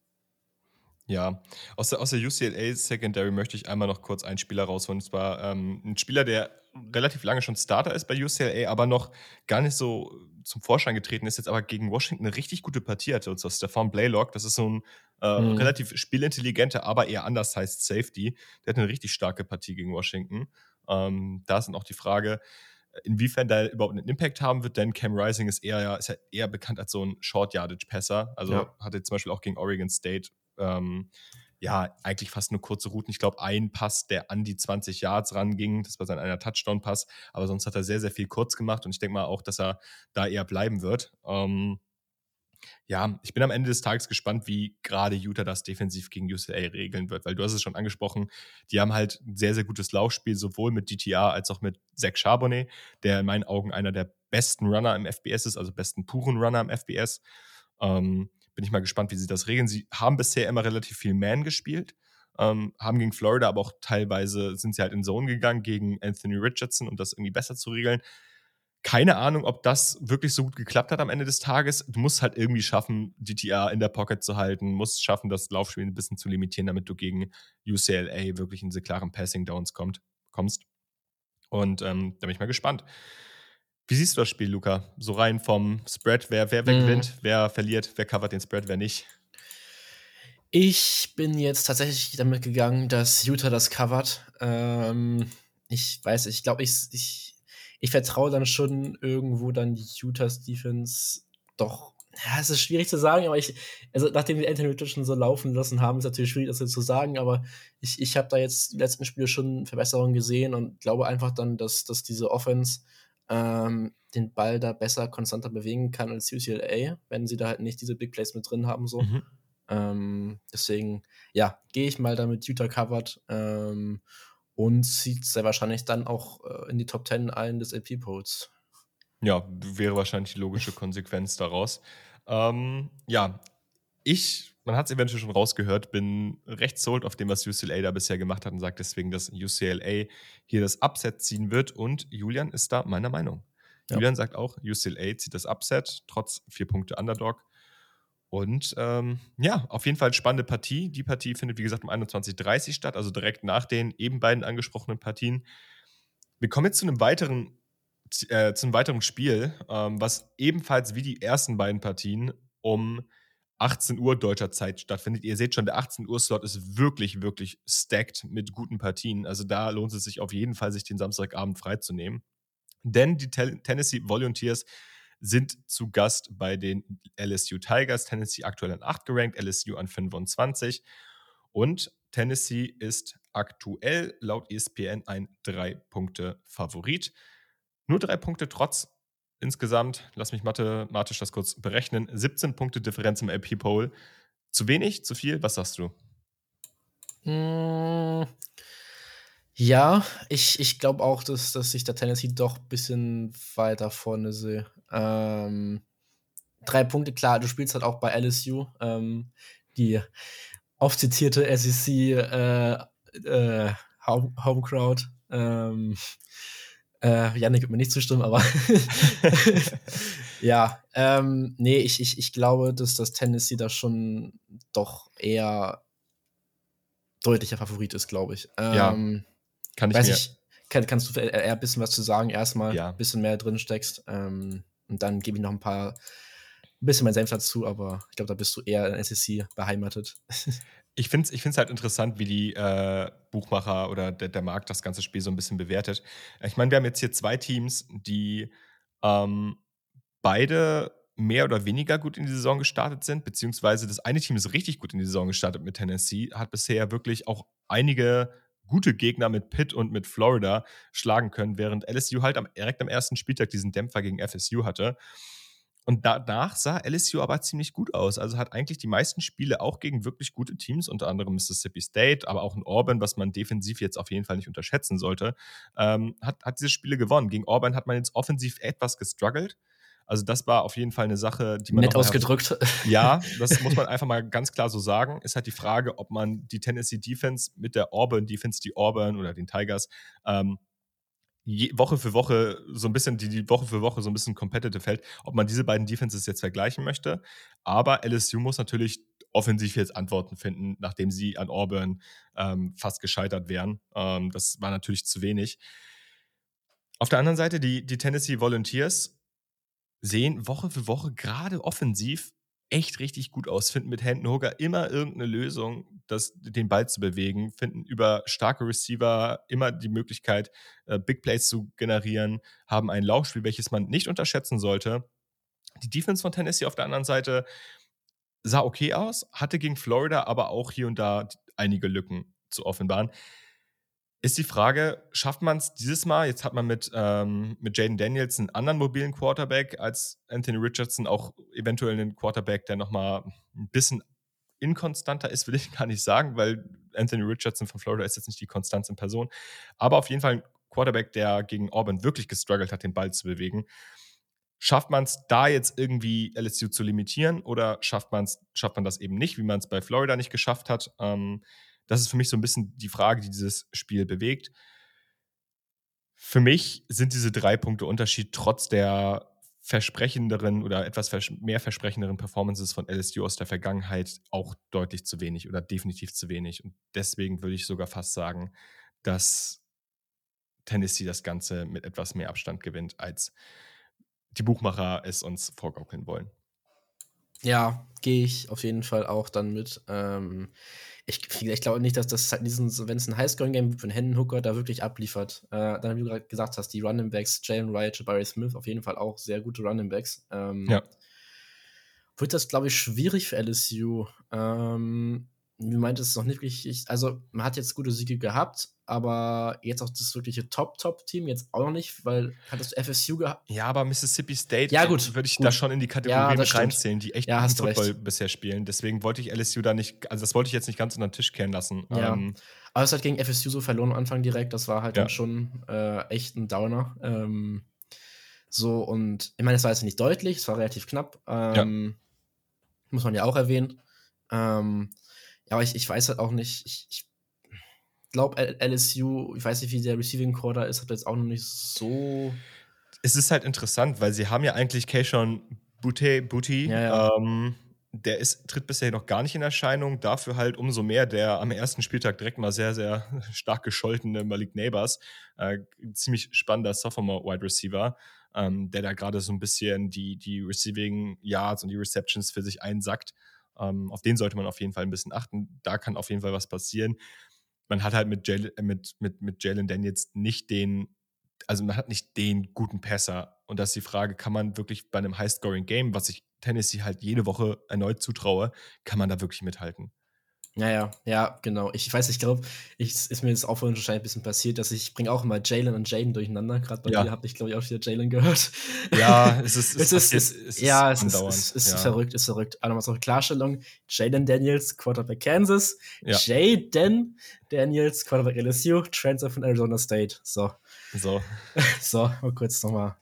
Ja, aus der, aus der UCLA Secondary möchte ich einmal noch kurz einen Spieler rausholen. Und zwar ähm, ein Spieler, der relativ lange schon Starter ist bei UCLA, aber noch gar nicht so zum Vorschein getreten ist, jetzt aber gegen Washington eine richtig gute Partie hatte. Und zwar Stefan Blaylock. Das ist so ein äh, Mhm. relativ spielintelligenter, aber eher anders heißt Safety. Der hat eine richtig starke Partie gegen Washington. Ähm, da ist dann auch die Frage, inwiefern da überhaupt einen Impact haben wird, denn Cam Rising ist eher, ja, ist ja eher bekannt als so ein Short-Yardage-Passer. Also Ja. hatte zum Beispiel auch gegen Oregon State ähm, ja, eigentlich fast nur kurze Routen. Ich glaube, ein Pass, der an die 20 Yards ranging, das war sein einer Touchdown-Pass, aber sonst hat er sehr, sehr viel kurz gemacht und ich denke mal auch, dass er da eher bleiben wird. Ähm, ja, ich bin am Ende des Tages gespannt, wie gerade Utah das defensiv gegen UCLA regeln wird, weil du hast es schon angesprochen, die haben halt ein sehr, sehr gutes Laufspiel, sowohl mit DTA als auch mit Zach Charbonnet, der in meinen Augen einer der besten Runner im FBS ist, also besten puren Runner im FBS. Ähm, bin ich mal gespannt, wie sie das regeln. Sie haben bisher immer relativ viel Man gespielt, ähm, haben gegen Florida, aber auch teilweise sind sie halt in Zone gegangen gegen Anthony Richardson, um das irgendwie besser zu regeln. Keine Ahnung, ob das wirklich so gut geklappt hat am Ende des Tages. Du musst halt irgendwie schaffen, DTA in der Pocket zu halten, musst schaffen, das Laufspiel ein bisschen zu limitieren, damit du gegen UCLA wirklich in diese klaren Passing Downs kommt, kommst. Und ähm, da bin ich mal gespannt. Wie siehst du das Spiel, Luca? So rein vom Spread, wer, wer, wer Mhm. gewinnt, wer verliert, wer covert den Spread, wer nicht? Ich bin jetzt tatsächlich damit gegangen, dass Utah das covert. Ähm, ich weiß, ich glaube, ich, ich, ich vertraue dann schon irgendwo dann Utahs Defense doch. Ja, es ist schwierig zu sagen, aber ich, also nachdem wir Anthony Richardson so laufen lassen haben, ist natürlich schwierig, das jetzt zu sagen, aber ich, ich habe da jetzt die letzten Spiele schon Verbesserungen gesehen und glaube einfach dann, dass, dass diese Offense ähm, den Ball da besser, konstanter bewegen kann als UCLA, wenn sie da halt nicht diese Big Plays mit drin haben, so. Mhm. Ähm, deswegen, ja, gehe ich mal damit Utah covered ähm, und zieht sehr wahrscheinlich dann auch äh, in die Top 10 allen des AP-Polls. Ja, wäre wahrscheinlich die logische Konsequenz daraus. Ähm, ja, ich, man hat es eventuell schon rausgehört, bin recht sold auf dem, was UCLA da bisher gemacht hat und sagt deswegen, dass UCLA hier das Upset ziehen wird und Julian ist da meiner Meinung. Ja. Julian sagt auch, UCLA zieht das Upset, trotz vier Punkte Underdog. Und ähm, ja, auf jeden Fall spannende Partie. Die Partie findet, wie gesagt, um 21.30 Uhr statt, also direkt nach den eben beiden angesprochenen Partien. Wir kommen jetzt zu einem weiteren, äh, zu einem weiteren Spiel, ähm, was ebenfalls wie die ersten beiden Partien um 18 Uhr deutscher Zeit stattfindet. Ihr seht schon, der 18 Uhr Slot ist wirklich, wirklich stacked mit guten Partien. Also da lohnt es sich auf jeden Fall, sich den Samstagabend freizunehmen. Denn die Tennessee Volunteers sind zu Gast bei den LSU Tigers. Tennessee aktuell an 8 gerankt, LSU an 25. Und Tennessee ist aktuell laut ESPN ein 3-Punkte-Favorit. Nur drei Punkte trotz insgesamt, lass mich mathematisch das kurz berechnen, 17 Punkte Differenz im LP-Poll. Zu wenig, zu viel? Was sagst du? Mm, Ja, ich, ich glaube auch, dass, dass ich der Tennessee doch ein bisschen weiter vorne sehe. Ähm, drei Punkte, klar, du spielst halt auch bei LSU, ähm, die oft zitierte SEC äh, äh, Home, Home Crowd. Ähm, äh, Janik wird mir nicht zustimmen, aber ja, ähm, nee, ich, ich, ich glaube, dass das Tennessee da schon doch eher deutlicher Favorit ist, glaube ich. Ähm, ja, kann ich weiß mir. Ich, kann, kannst du eher ein bisschen was zu sagen, erstmal Ja. ein bisschen mehr drin steckst ähm, und dann gebe ich noch ein paar, ein bisschen meinen Senf dazu, aber ich glaube, da bist du eher in SEC beheimatet. Ich finde es ich halt interessant, wie die äh, Buchmacher oder der, der Markt das ganze Spiel so ein bisschen bewertet. Ich meine, wir haben jetzt hier zwei Teams, die ähm, beide mehr oder weniger gut in die Saison gestartet sind, beziehungsweise das eine Team ist richtig gut in die Saison gestartet mit Tennessee, hat bisher wirklich auch einige gute Gegner mit Pitt und mit Florida schlagen können, während LSU halt am, direkt am ersten Spieltag diesen Dämpfer gegen FSU hatte. Und danach sah LSU aber ziemlich gut aus. Also hat eigentlich die meisten Spiele auch gegen wirklich gute Teams, unter anderem Mississippi State, aber auch in Auburn, was man defensiv jetzt auf jeden Fall nicht unterschätzen sollte, ähm, hat, hat diese Spiele gewonnen. Gegen Auburn hat man jetzt offensiv etwas gestruggelt. Also das war auf jeden Fall eine Sache, die man Nett ausgedrückt. ja, das muss man einfach mal ganz klar so sagen. Ist halt die Frage, ob man die Tennessee Defense mit der Auburn Defense, die Auburn oder den Tigers, ähm, Woche für Woche so ein bisschen, die, die Woche für Woche so ein bisschen competitive hält, ob man diese beiden Defenses jetzt vergleichen möchte. Aber LSU muss natürlich offensiv jetzt Antworten finden, nachdem sie an Auburn ähm, fast gescheitert wären. Ähm, das war natürlich zu wenig. Auf der anderen Seite, die, die Tennessee Volunteers sehen Woche für Woche gerade offensiv echt richtig gut aus, finden mit Hendon Hooker immer irgendeine Lösung, das, den Ball zu bewegen, finden über starke Receiver immer die Möglichkeit, äh, Big Plays zu generieren, haben ein Laufspiel, welches man nicht unterschätzen sollte. Die Defense von Tennessee auf der anderen Seite sah okay aus, hatte gegen Florida aber auch hier und da einige Lücken zu offenbaren. Ist die Frage, schafft man es dieses Mal? Jetzt hat man mit, ähm, mit Jaden Daniels einen anderen mobilen Quarterback als Anthony Richardson, auch eventuell einen Quarterback, der nochmal ein bisschen inkonstanter ist, will ich gar nicht sagen, weil Anthony Richardson von Florida ist jetzt nicht die Konstanz in Person. Aber auf jeden Fall ein Quarterback, der gegen Auburn wirklich gestruggelt hat, den Ball zu bewegen. Schafft man es da jetzt irgendwie LSU zu limitieren oder schafft, man's, schafft man das eben nicht, wie man es bei Florida nicht geschafft hat? Ähm, das ist für mich so ein bisschen die Frage, die dieses Spiel bewegt. Für mich sind diese drei Punkte Unterschied trotz der versprechenderen oder etwas mehr versprechenderen Performances von LSU aus der Vergangenheit auch deutlich zu wenig oder definitiv zu wenig. Und deswegen würde ich sogar fast sagen, dass Tennessee das Ganze mit etwas mehr Abstand gewinnt, als die Buchmacher es uns vorgaukeln wollen. Ja, gehe ich auf jeden Fall auch dann mit. Ähm, ich, ich glaube nicht, dass das halt diesen, wenn es ein Highscoring-Game für einen Hendon Hooker da wirklich abliefert. Äh, dann, wie du gerade gesagt hast, die Running Backs, Jalen Wright, Jabari Smith, auf jeden Fall auch sehr gute Running Backs. Ähm, Ja. Wird das, glaube ich, schwierig für LSU. Ähm, wie meint es noch nicht wirklich, also man hat jetzt gute Siege gehabt, aber jetzt auch das wirkliche Top-Top-Team jetzt auch noch nicht, weil hattest du FSU gehabt. Ja, aber Mississippi State Ja, gut, würde ich gut. da schon in die Kategorie Ja, mit reinzählen, die echt Ja, hast Football recht. bisher spielen. Deswegen wollte ich LSU da nicht, also das wollte ich jetzt nicht ganz unter den Tisch kehren lassen. Ja. Ähm, Aber es hat gegen FSU so verloren am Anfang direkt. Das war halt Ja. dann schon äh, echt ein Downer. Ähm, so, und ich meine, es war jetzt nicht deutlich, es war relativ knapp. Ähm, Muss man ja auch erwähnen. Ähm, ja, aber ich, ich weiß halt auch nicht, ich, ich glaube, LSU, ich weiß nicht, wie der Receiving Quarter ist, hat jetzt auch noch nicht so. es ist halt interessant, weil sie haben ja eigentlich Keishon Boutte, Booty, Ja, ja. Ähm, der ist, tritt bisher noch gar nicht in Erscheinung, dafür halt umso mehr der am ersten Spieltag direkt mal sehr, sehr stark gescholtene Malik Neighbors, äh, ziemlich spannender Sophomore-Wide Receiver, ähm, der da gerade so ein bisschen die, die Receiving Yards und die Receptions für sich einsackt. Ähm, auf den sollte man auf jeden Fall ein bisschen achten. Da kann auf jeden Fall was passieren. Man hat halt mit Jalen, äh, mit, mit, mit Jalen Daniels nicht den, also man hat nicht den guten Passer. Und das ist die Frage, kann man wirklich bei einem High-Scoring-Game, was ich Tennessee halt jede Woche erneut zutraue, kann man da wirklich mithalten? Ja, ja, ja, genau. Ich weiß, ich glaube, ist mir jetzt auch vorhin wahrscheinlich ein bisschen passiert, dass ich bringe auch immer Jalen und Jaden durcheinander. Gerade bei Ja. dir habe ich, glaube ich, auch wieder Jalen gehört. Ja, es ist, es ist, es, ist ja, es ist, es ist ja. verrückt, ist verrückt. Aber nochmal eine Klarstellung. Jalen Daniels, Quarterback Kansas. Ja. Jaden Daniels, Quarterback LSU, Transfer von Arizona State. So, So, so, mal kurz nochmal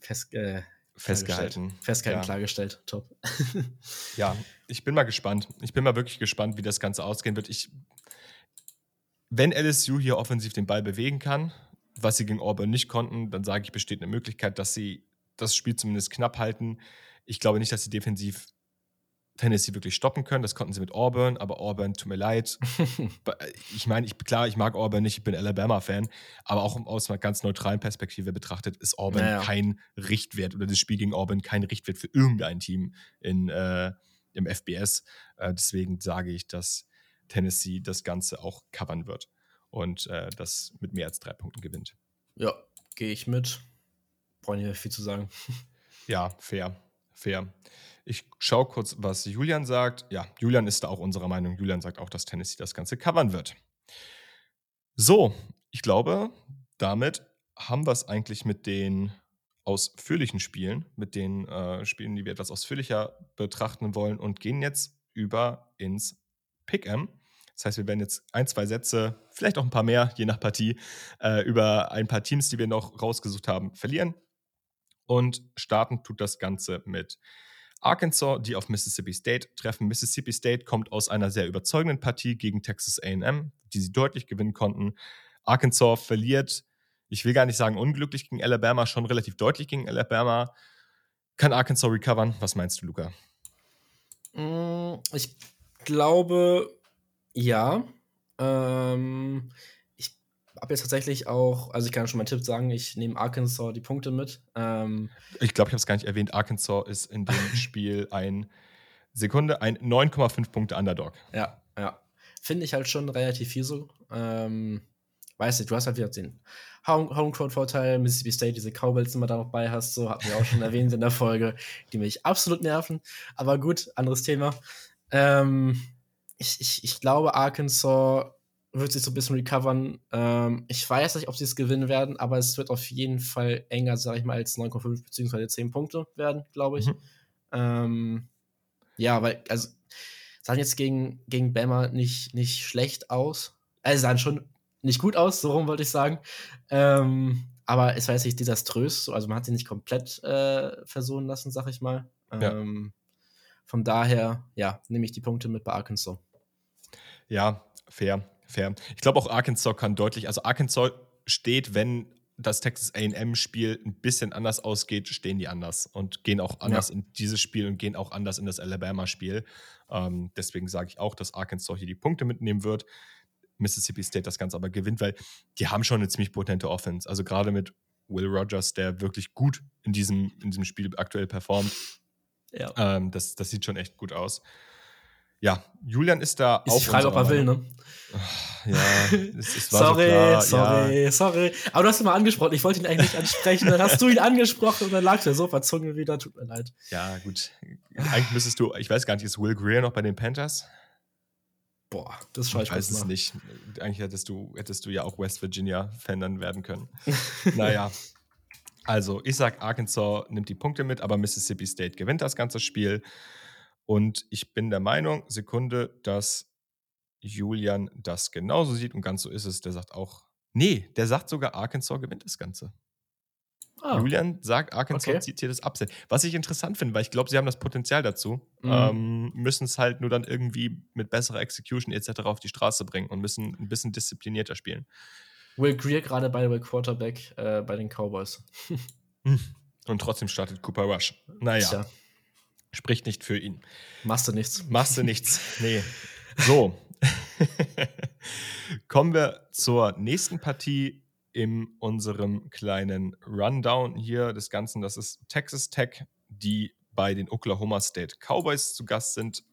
fest, äh, festgehalten. festgehalten, Ja. klargestellt. Top. Ja, ich bin mal gespannt. Ich bin mal wirklich gespannt, wie das Ganze ausgehen wird. Ich, wenn LSU hier offensiv den Ball bewegen kann, was sie gegen Auburn nicht konnten, dann sage ich, besteht eine Möglichkeit, dass sie das Spiel zumindest knapp halten. Ich glaube nicht, dass sie defensiv Tennessee wirklich stoppen können. Das konnten sie mit Auburn, aber Auburn, tut mir leid. Ich meine, ich, klar, ich mag Auburn nicht, ich bin Alabama-Fan, aber auch aus einer ganz neutralen Perspektive betrachtet ist Auburn Naja. kein Richtwert oder das Spiel gegen Auburn kein Richtwert für irgendein Team in, äh, im FBS. Äh, deswegen sage ich, dass Tennessee das Ganze auch covern wird und äh, das mit mehr als drei Punkten gewinnt. ja, gehe ich mit. Brauche nicht mehr viel zu sagen. Ja, fair, fair. Ich schaue kurz, was Julian sagt. Ja, Julian ist da auch unserer Meinung. Julian sagt auch, dass Tennessee das Ganze covern wird. So, ich glaube, damit haben wir es eigentlich mit den ausführlichen Spielen, mit den äh, Spielen, die wir etwas ausführlicher betrachten wollen und gehen jetzt über ins Pick'em. Das heißt, wir werden jetzt ein, zwei Sätze, vielleicht auch ein paar mehr, je nach Partie, äh, über ein paar Teams, die wir noch rausgesucht haben, verlieren. Und starten tut das Ganze mit Arkansas, die auf Mississippi State treffen. Mississippi State kommt aus einer sehr überzeugenden Partie gegen Texas AM, die sie deutlich gewinnen konnten. Arkansas verliert, ich will gar nicht sagen unglücklich gegen Alabama, schon relativ deutlich gegen Alabama. Kann Arkansas recovern? Was meinst du, Luca? Mm, Ich glaube, ja. Ähm, habe jetzt tatsächlich auch, also ich kann schon meinen Tipp sagen, ich nehme Arkansas die Punkte mit. Ähm, Ich glaube, ich habe es gar nicht erwähnt. Arkansas ist in dem Spiel ein Sekunde, ein 9,5 Punkte Underdog. ja, ja. Finde ich halt schon relativ viel so. Ähm, weißt du, du hast halt wieder den Home- Homecourt-Vorteil, Mississippi State, diese Cowbells immer da noch bei hast, so hatten wir auch schon erwähnt in der Folge, die mich absolut nerven. Aber gut, anderes Thema. Ähm, ich, ich, ich glaube, Arkansas wird sich so ein bisschen recovern. Ähm, ich weiß nicht, ob sie es gewinnen werden, aber es wird auf jeden Fall enger, sag ich mal, als 9,5 bzw. 10 Punkte werden, glaube ich. Mhm. Ähm, ja, weil, also, sahen jetzt gegen, gegen Bama nicht, nicht schlecht aus. Also, sahen schon nicht gut aus, so rum wollte ich sagen. Ähm, aber es war jetzt nicht desaströs, so, also man hat sie nicht komplett äh, versohlen lassen, sag ich mal. Ja. Ähm, von daher, ja, nehme ich die Punkte mit bei Arkansas. Ja, fair, fair. Ich glaube auch Arkansas kann deutlich, also Arkansas steht, wenn das Texas AM-Spiel ein bisschen anders ausgeht, stehen die anders und gehen auch anders in dieses Spiel und gehen auch anders in das Alabama-Spiel. Ähm, deswegen sage ich auch, dass Arkansas hier die Punkte mitnehmen wird. Mississippi State das Ganze aber gewinnt, weil die haben schon eine ziemlich potente Offense. Also gerade mit Will Rogers, der wirklich gut in diesem, in diesem Spiel aktuell performt. Ja. Ähm, das, das sieht schon echt gut aus. Ja, Julian ist da Ist auch. die Frage, ob er will, ne? Ja, es, es war Sorry, so sorry, Ja, sorry. Aber du hast ihn mal angesprochen. Ich wollte ihn eigentlich nicht ansprechen. Dann hast du ihn angesprochen und dann lag der Sofa-Zunge wieder. Tut mir leid. ja, gut. Eigentlich müsstest du, ich weiß gar nicht, ist Will Greer noch bei den Panthers? Boah, das schaue ich, Ich weiß es nach. nicht. Eigentlich hättest du, hättest du ja auch West Virginia-Fan dann werden können. naja. Also, ich sag, Arkansas nimmt die Punkte mit, aber Mississippi State gewinnt das ganze Spiel. Und ich bin der Meinung, Sekunde, dass Julian das genauso sieht und ganz so ist es. Der sagt auch, nee, der sagt sogar, Arkansas gewinnt das Ganze. Ah, Julian sagt, Arkansas Okay. zieht hier das Upset. Was ich interessant finde, weil ich glaube, sie haben das Potenzial dazu, Mhm. ähm, müssen es halt nur dann irgendwie mit besserer Execution etc. auf die Straße bringen und müssen ein bisschen disziplinierter spielen. Will Greer gerade bei der Quarterback äh, bei den Cowboys. Und trotzdem startet Cooper Rush. Naja, Tja, spricht nicht für ihn. machst du nichts. Machst du nichts. Nee. So. Kommen wir zur nächsten Partie in unserem kleinen Rundown hier des Ganzen. Das ist Texas Tech, die bei den Oklahoma State Cowboys zu Gast sind.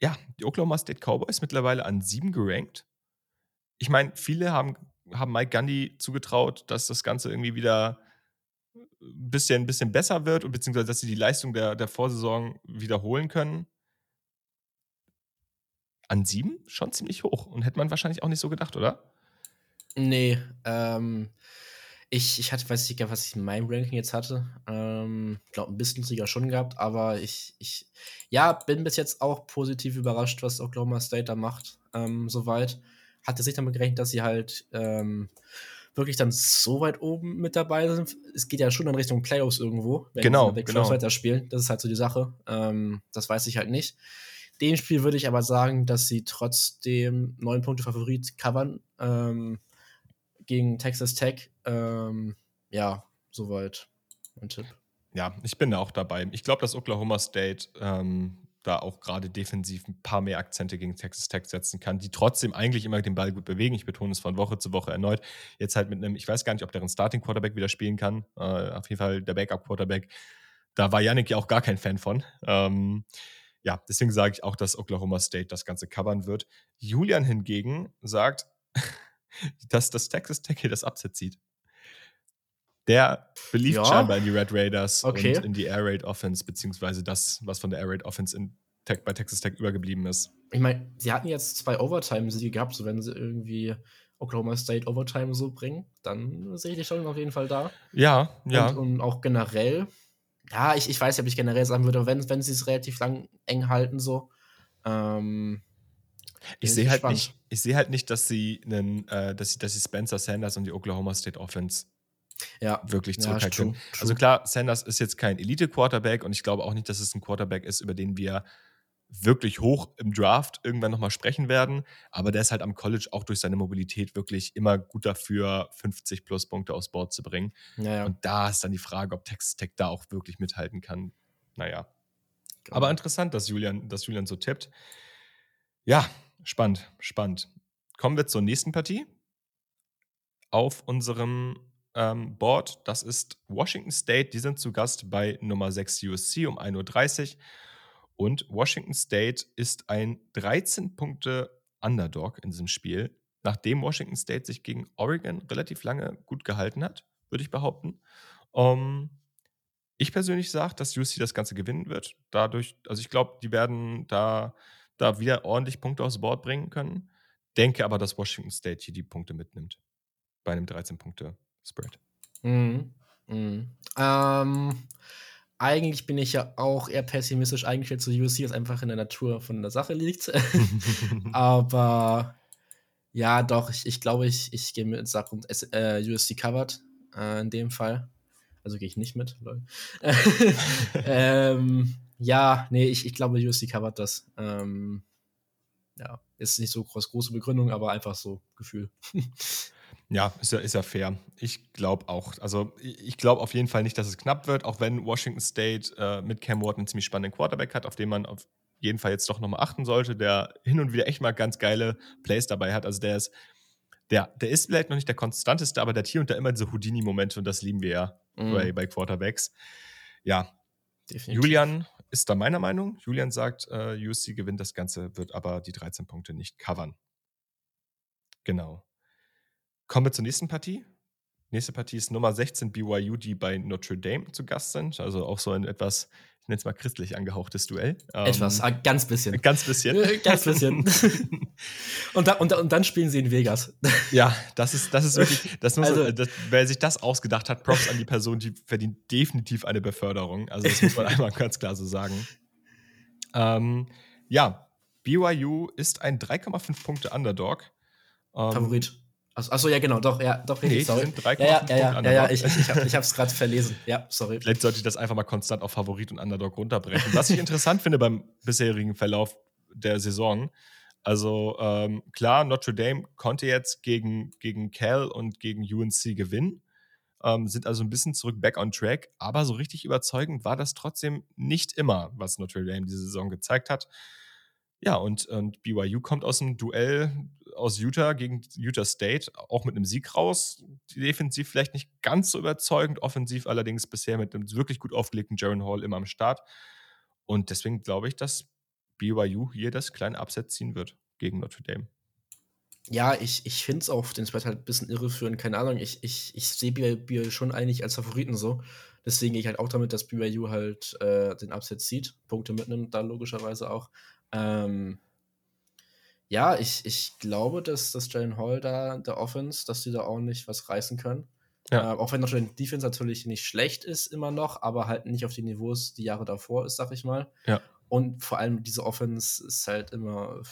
Ja, die Oklahoma State Cowboys mittlerweile an sieben gerankt. Ich meine, viele haben, haben Mike Gundy zugetraut, dass das Ganze irgendwie wieder ein bisschen, bisschen besser wird und beziehungsweise dass sie die Leistung der, der Vorsaison wiederholen können. an sieben schon ziemlich hoch und hätte man wahrscheinlich auch nicht so gedacht, oder? Nee, ähm, ich, ich hatte, weiß nicht, was ich in meinem Ranking jetzt hatte. Ähm, ich glaube, ein bisschen Sieger schon gehabt, aber ich, ich, ja, bin bis jetzt auch positiv überrascht, was Oklahoma State da macht, ähm, soweit. Hatte sich damit gerechnet, dass sie halt ähm, wirklich dann so weit oben mit dabei sind. Es geht ja schon in Richtung Playoffs irgendwo, wenn genau, sie genau. weiterspielen. Das ist halt so die Sache. Ähm, das weiß ich halt nicht. Dem Spiel würde ich aber sagen, dass sie trotzdem neun Punkte Favorit covern ähm, gegen Texas Tech. Ähm, ja, soweit mein Tipp. Ja, ich bin da auch dabei. Ich glaube, dass Oklahoma State ähm, da auch gerade defensiv ein paar mehr Akzente gegen Texas Tech setzen kann, die trotzdem eigentlich immer den Ball gut bewegen. Ich betone es von Woche zu Woche erneut. Jetzt halt mit einem, ich weiß gar nicht, ob der ein Starting Quarterback wieder spielen kann. Äh, auf jeden Fall der Backup Quarterback. Da war Yannick ja auch gar kein Fan von. Ähm, ja, deswegen sage ich auch, dass Oklahoma State das Ganze covern wird. Julian hingegen sagt, dass das Texas Tech hier das Upset zieht. Der beliebt ja. scheinbar in die Red Raiders okay. und in die Air Raid Offense, beziehungsweise das, was von der Air Raid Offense in Tech, bei Texas Tech übergeblieben ist. Ich meine, sie hatten jetzt zwei Overtime-Siege gehabt, so wenn sie irgendwie Oklahoma State Overtime so bringen, dann sehe ich die schon auf jeden Fall da. Ja, ja. Und, und auch generell, ja, ich, ich weiß nicht, ob ich generell sagen würde, wenn, wenn sie es relativ lang eng halten, so. Ähm, ich sehe halt nicht, ich sehe halt nicht, dass sie einen, äh, dass sie, dass sie Spencer Sanders und die Oklahoma State Offense ja. wirklich zurückhalten. Ja, also klar, Sanders ist jetzt kein Elite-Quarterback und ich glaube auch nicht, dass es ein Quarterback ist, über den wir wirklich hoch im Draft irgendwann nochmal sprechen werden. Aber der ist halt am College auch durch seine Mobilität wirklich immer gut dafür, 50 plus Punkte aufs Board zu bringen. Ja, und da ist dann die Frage, ob Texas Tech da auch wirklich mithalten kann. Naja. Genau. Aber interessant, dass Julian, dass Julian so tippt. Ja, spannend, spannend. Kommen wir zur nächsten Partie auf unserem ähm, Board. Das ist Washington State. Die sind zu Gast bei Nummer 6 USC um 1.30 Uhr. Und Washington State ist ein 13 Punkte Underdog in diesem Spiel, nachdem Washington State sich gegen Oregon relativ lange gut gehalten hat, würde ich behaupten. Ähm, ich persönlich sage, dass USC das Ganze gewinnen wird. Dadurch, also ich glaube, die werden da, da wieder ordentlich Punkte aufs Board bringen können. Denke aber, dass Washington State hier die Punkte mitnimmt. Bei einem 13-Punkte-Spread. Mhm. Mhm. Ähm, eigentlich bin ich ja auch eher pessimistisch eingestellt zu USC, was einfach in der Natur von der Sache liegt. Aber ja, doch, ich, ich glaube, ich, ich gehe mit Sachen äh, USC covered äh, in dem Fall. Also gehe ich nicht mit. ähm, ja, nee, ich, ich glaube, USC covert das. Ähm, ja, ist nicht so groß, große Begründung, aber einfach so Gefühl. Ja, ist ja, ist ja fair. Ich glaube auch. Also, ich glaube auf jeden Fall nicht, dass es knapp wird, auch wenn Washington State äh, mit Cam Ward einen ziemlich spannenden Quarterback hat, auf den man auf jeden Fall jetzt doch nochmal achten sollte, der hin und wieder echt mal ganz geile Plays dabei hat. Also, der ist, der, der ist vielleicht noch nicht der konstanteste, aber der hat hier und da immer diese Houdini-Momente und das lieben wir ja mm. bei, bei Quarterbacks. Ja, Definitiv. Julian ist da meiner Meinung. Julian sagt, äh, USC gewinnt das Ganze, wird aber die 13 Punkte nicht covern. Genau. Kommen wir zur nächsten Partie. Nächste Partie ist Nummer 16 BYU, die bei Notre Dame zu Gast sind. Also auch so ein etwas, ich nenne es mal christlich angehauchtes Duell. Etwas, ähm, ganz bisschen. Ganz bisschen. ganz bisschen. und, da, und, und, dann spielen sie in Vegas. Ja, das ist, das ist wirklich, das muss, also, das, wer sich das ausgedacht hat, Props an die Person, die verdient definitiv eine Beförderung. Also das muss man einmal ganz klar so sagen. Ähm, ja, BYU ist ein 3,5 Punkte Underdog. Ähm, Favorit. Achso, ja, genau, doch, ja, doch, richtig, nee, sorry. Sind 3, ja, ja, ja, ja, ja, ich, ich, hab, ich hab's gerade verlesen. Ja, sorry. Vielleicht sollte ich das einfach mal konstant auf Favorit und Underdog runterbrechen. Was ich interessant finde beim bisherigen Verlauf der Saison, also ähm, klar, Notre Dame konnte jetzt gegen, gegen Cal und gegen UNC gewinnen, ähm, sind also ein bisschen zurück back on track, aber so richtig überzeugend war das trotzdem nicht immer, was Notre Dame diese Saison gezeigt hat. Ja, und, und BYU kommt aus einem Duell aus Utah gegen Utah State auch mit einem Sieg raus. Defensiv vielleicht nicht ganz so überzeugend, offensiv allerdings bisher mit einem wirklich gut aufgelegten Jaron Hall immer am Start. Und deswegen glaube ich, dass BYU hier das kleine Upset ziehen wird gegen Notre Dame. Ja, ich, ich finde es auch den Spread halt ein bisschen irreführend. Keine Ahnung, ich, ich, ich sehe BYU schon eigentlich als Favoriten so. Deswegen gehe ich halt auch damit, dass BYU halt äh, den Upset zieht, Punkte mitnimmt, da logischerweise auch. Ähm, Ja, ich, ich glaube, dass, dass Jalen Hall da, der Offense, dass die da ordentlich was reißen können. Ja. Äh, auch wenn Notre Dame Defense natürlich nicht schlecht ist, immer noch, aber halt nicht auf die Niveaus die Jahre davor ist, sag ich mal. Ja. Und vor allem diese Offense ist halt immer.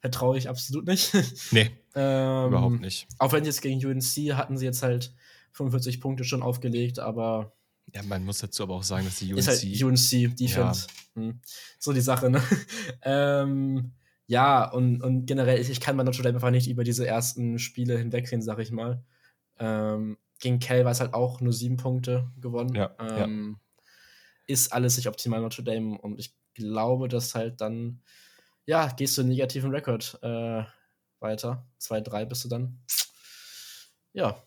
Vertraue ich absolut nicht. Nee. ähm, überhaupt nicht. Auch wenn jetzt gegen UNC hatten sie jetzt halt 45 Punkte schon aufgelegt, aber. Ja, man muss dazu aber auch sagen, dass die UNC. Ist halt UNC Defense. Ja. Hm. So die Sache, ne? ähm, ja, und, und generell, ich kann bei Notre Dame einfach nicht über diese ersten Spiele hinwegsehen, sag ich mal. Ähm, gegen Cal war es halt auch nur sieben Punkte gewonnen. Ja, ähm, ja. Ist alles nicht optimal Notre Dame und ich glaube, dass halt dann, ja, gehst du einen negativen Rekord äh, weiter. 2-3 bist du dann. Ja.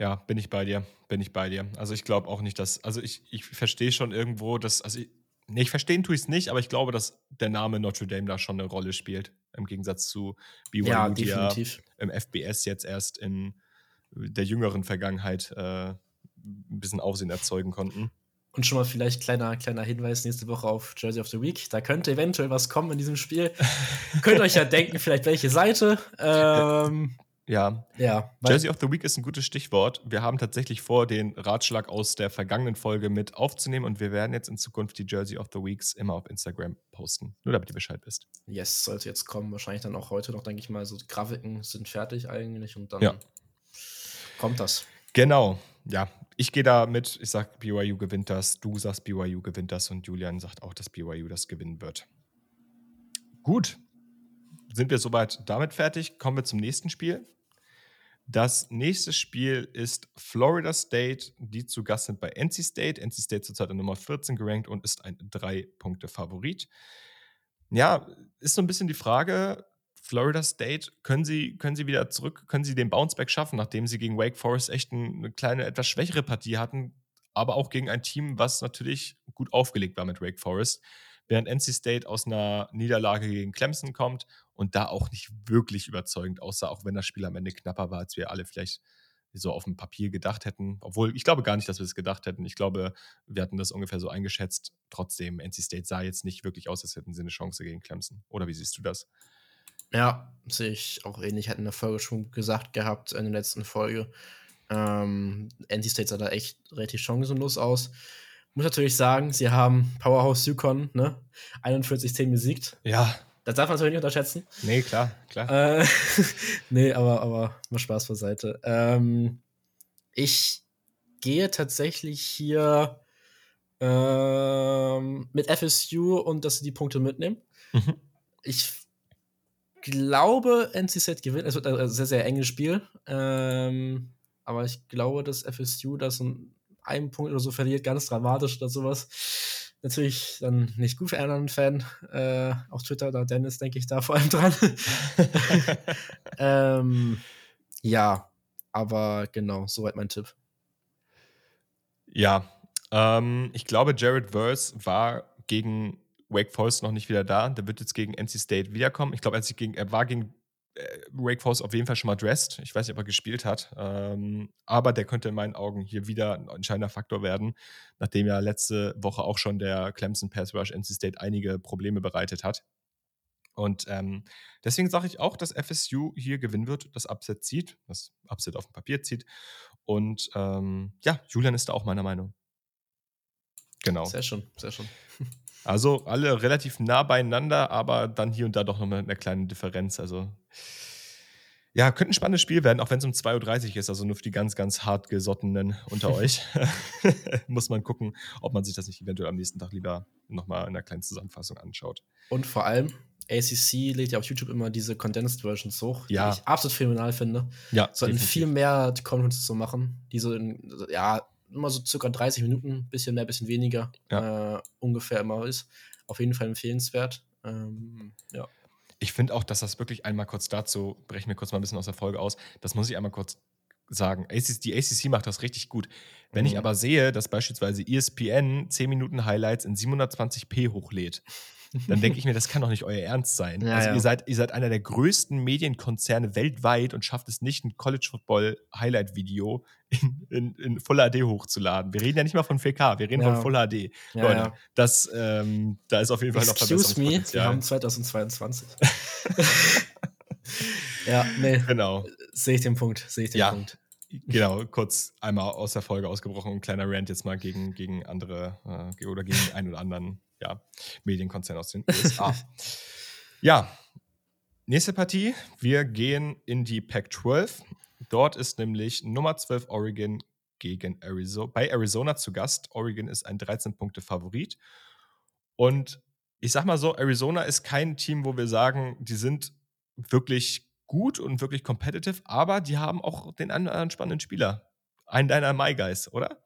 Ja, bin ich bei dir. Bin ich bei dir. Also ich glaube auch nicht, dass, also ich, ich verstehe schon irgendwo, dass, also ich, nee, ich verstehen tue ich es nicht, aber ich glaube, dass der Name Notre Dame da schon eine Rolle spielt. Im Gegensatz zu BYU, ja, die ja im FBS jetzt erst in der jüngeren Vergangenheit äh, ein bisschen Aufsehen erzeugen konnten. Und schon mal vielleicht kleiner, kleiner Hinweis nächste Woche auf Jersey of the Week. Da könnte eventuell was kommen in diesem Spiel. Könnt euch ja denken, vielleicht welche Seite. Ähm, ja. ja Jersey of the Week ist ein gutes Stichwort. Wir haben tatsächlich vor, den Ratschlag aus der vergangenen Folge mit aufzunehmen und wir werden jetzt in Zukunft die Jersey of the Weeks immer auf Instagram posten. Nur damit ihr Bescheid wisst. Yes, sollte jetzt kommen. Wahrscheinlich dann auch heute noch, denke ich mal. So Grafiken sind fertig eigentlich und dann ja kommt das. Genau, ja. Ich gehe da mit, ich sage, BYU gewinnt das, du sagst, BYU gewinnt das und Julian sagt auch, dass BYU das gewinnen wird. Gut, sind wir soweit damit fertig? Kommen wir zum nächsten Spiel. Das nächste Spiel ist Florida State, die zu Gast sind bei NC State. NC State zurzeit an Nummer 14 gerankt und ist ein Drei-Punkte-Favorit. Ja, ist so ein bisschen die Frage, Florida State, können sie, können sie wieder zurück, können sie den Bounceback schaffen, nachdem sie gegen Wake Forest echt eine kleine, etwas schwächere Partie hatten, aber auch gegen ein Team, was natürlich gut aufgelegt war mit Wake Forest, während NC State aus einer Niederlage gegen Clemson kommt und da auch nicht wirklich überzeugend aussah, auch wenn das Spiel am Ende knapper war, als wir alle vielleicht so auf dem Papier gedacht hätten. Obwohl, ich glaube gar nicht, dass wir es gedacht hätten. Ich glaube, wir hatten das ungefähr so eingeschätzt. Trotzdem, NC State sah jetzt nicht wirklich aus, als hätten sie eine Chance gegen Clemson. Oder wie siehst du das? Ja, sehe ich auch ähnlich. Hat in der Folge schon gesagt gehabt, in der letzten Folge. Ähm, NC State sah da echt relativ chancenlos aus. Muss natürlich sagen, sie haben Powerhouse Yukon, ne? 41-10 besiegt. Ja. Das darf man natürlich nicht unterschätzen. Nee, klar, klar. Äh, nee, aber, aber mal Spaß beiseite. Ähm, ich gehe tatsächlich hier ähm, mit FSU und dass sie die Punkte mitnehmen. Mhm. Ich glaube, NC State gewinnt. Es wird ein sehr, sehr enges Spiel. Ähm, aber ich glaube, dass FSU das in einem Punkt oder so verliert, ganz dramatisch oder sowas. Natürlich dann nicht gut für einen anderen Fan. Äh, auf Twitter oder Dennis, denke ich, da vor allem dran. ähm, ja, aber genau, soweit mein Tipp. Ja, ähm, ich glaube, Jared Verse war gegen Wake Forest noch nicht wieder da. Der wird jetzt gegen NC State wiederkommen. Ich glaube, er, war gegen Wake Forest auf jeden Fall schon mal dressed. Ich weiß nicht, ob er gespielt hat. Ähm, aber der könnte in meinen Augen hier wieder ein entscheidender Faktor werden, nachdem ja letzte Woche auch schon der Clemson Pass Rush NC State einige Probleme bereitet hat. Und ähm, deswegen sage ich auch, dass FSU hier gewinnen wird, das Upset zieht, das Upset auf dem Papier zieht. Und ähm, ja, Julian ist da auch meiner Meinung. Genau. Sehr schön, sehr schön. Also alle relativ nah beieinander, aber dann hier und da doch nochmal eine kleine Differenz. Also ja, könnte ein spannendes Spiel werden, auch wenn es um 2.30 Uhr ist, also nur für die ganz, ganz hart gesottenen unter euch. Muss man gucken, ob man sich das nicht eventuell am nächsten Tag lieber nochmal in einer kleinen Zusammenfassung anschaut. Und vor allem, ACC legt ja auf YouTube immer diese Condensed Versions hoch, ja. die ich absolut phänomenal finde. Ja. Sollten definitiv. viel mehr Conferences so machen, die so in, ja, immer so circa 30 Minuten, bisschen mehr, bisschen weniger ja. äh, ungefähr immer ist. Auf jeden Fall empfehlenswert. Ähm, ja. Ich finde auch, dass das wirklich einmal kurz dazu, brechen wir kurz mal ein bisschen aus der Folge aus, das muss ich einmal kurz sagen. die ACC macht das richtig gut. Wenn mhm. ich aber sehe, dass beispielsweise ESPN 10 Minuten Highlights in 720p hochlädt, dann denke ich mir, das kann doch nicht euer Ernst sein. Ja, also ja. Ihr, seid, ihr seid einer der größten Medienkonzerne weltweit und schafft es nicht, ein College Football Highlight Video in, in, in Full HD hochzuladen. Wir reden ja nicht mal von 4K, wir reden Ja. von Full HD. Ja, Leute, ja. das, ähm, da ist auf jeden Fall noch Excuse me, wir Verbesserungspotenzial. haben 2022. ja, nee, Genau. sehe ich den Punkt, sehe ich den Ja. Punkt. Genau, kurz einmal aus der Folge ausgebrochen, ein kleiner Rant jetzt mal gegen, gegen andere äh, oder gegen den einen oder anderen ja, Medienkonzern aus den USA. ja, nächste Partie. Wir gehen in die Pac-12. Dort ist nämlich Nummer 12 Oregon gegen Arizona, bei Arizona zu Gast. Oregon ist ein 13-Punkte-Favorit. Und ich sag mal so, Arizona ist kein Team, wo wir sagen, die sind wirklich gut und wirklich competitive, aber die haben auch den anderen spannenden Spieler. Einen deiner My Guys, oder?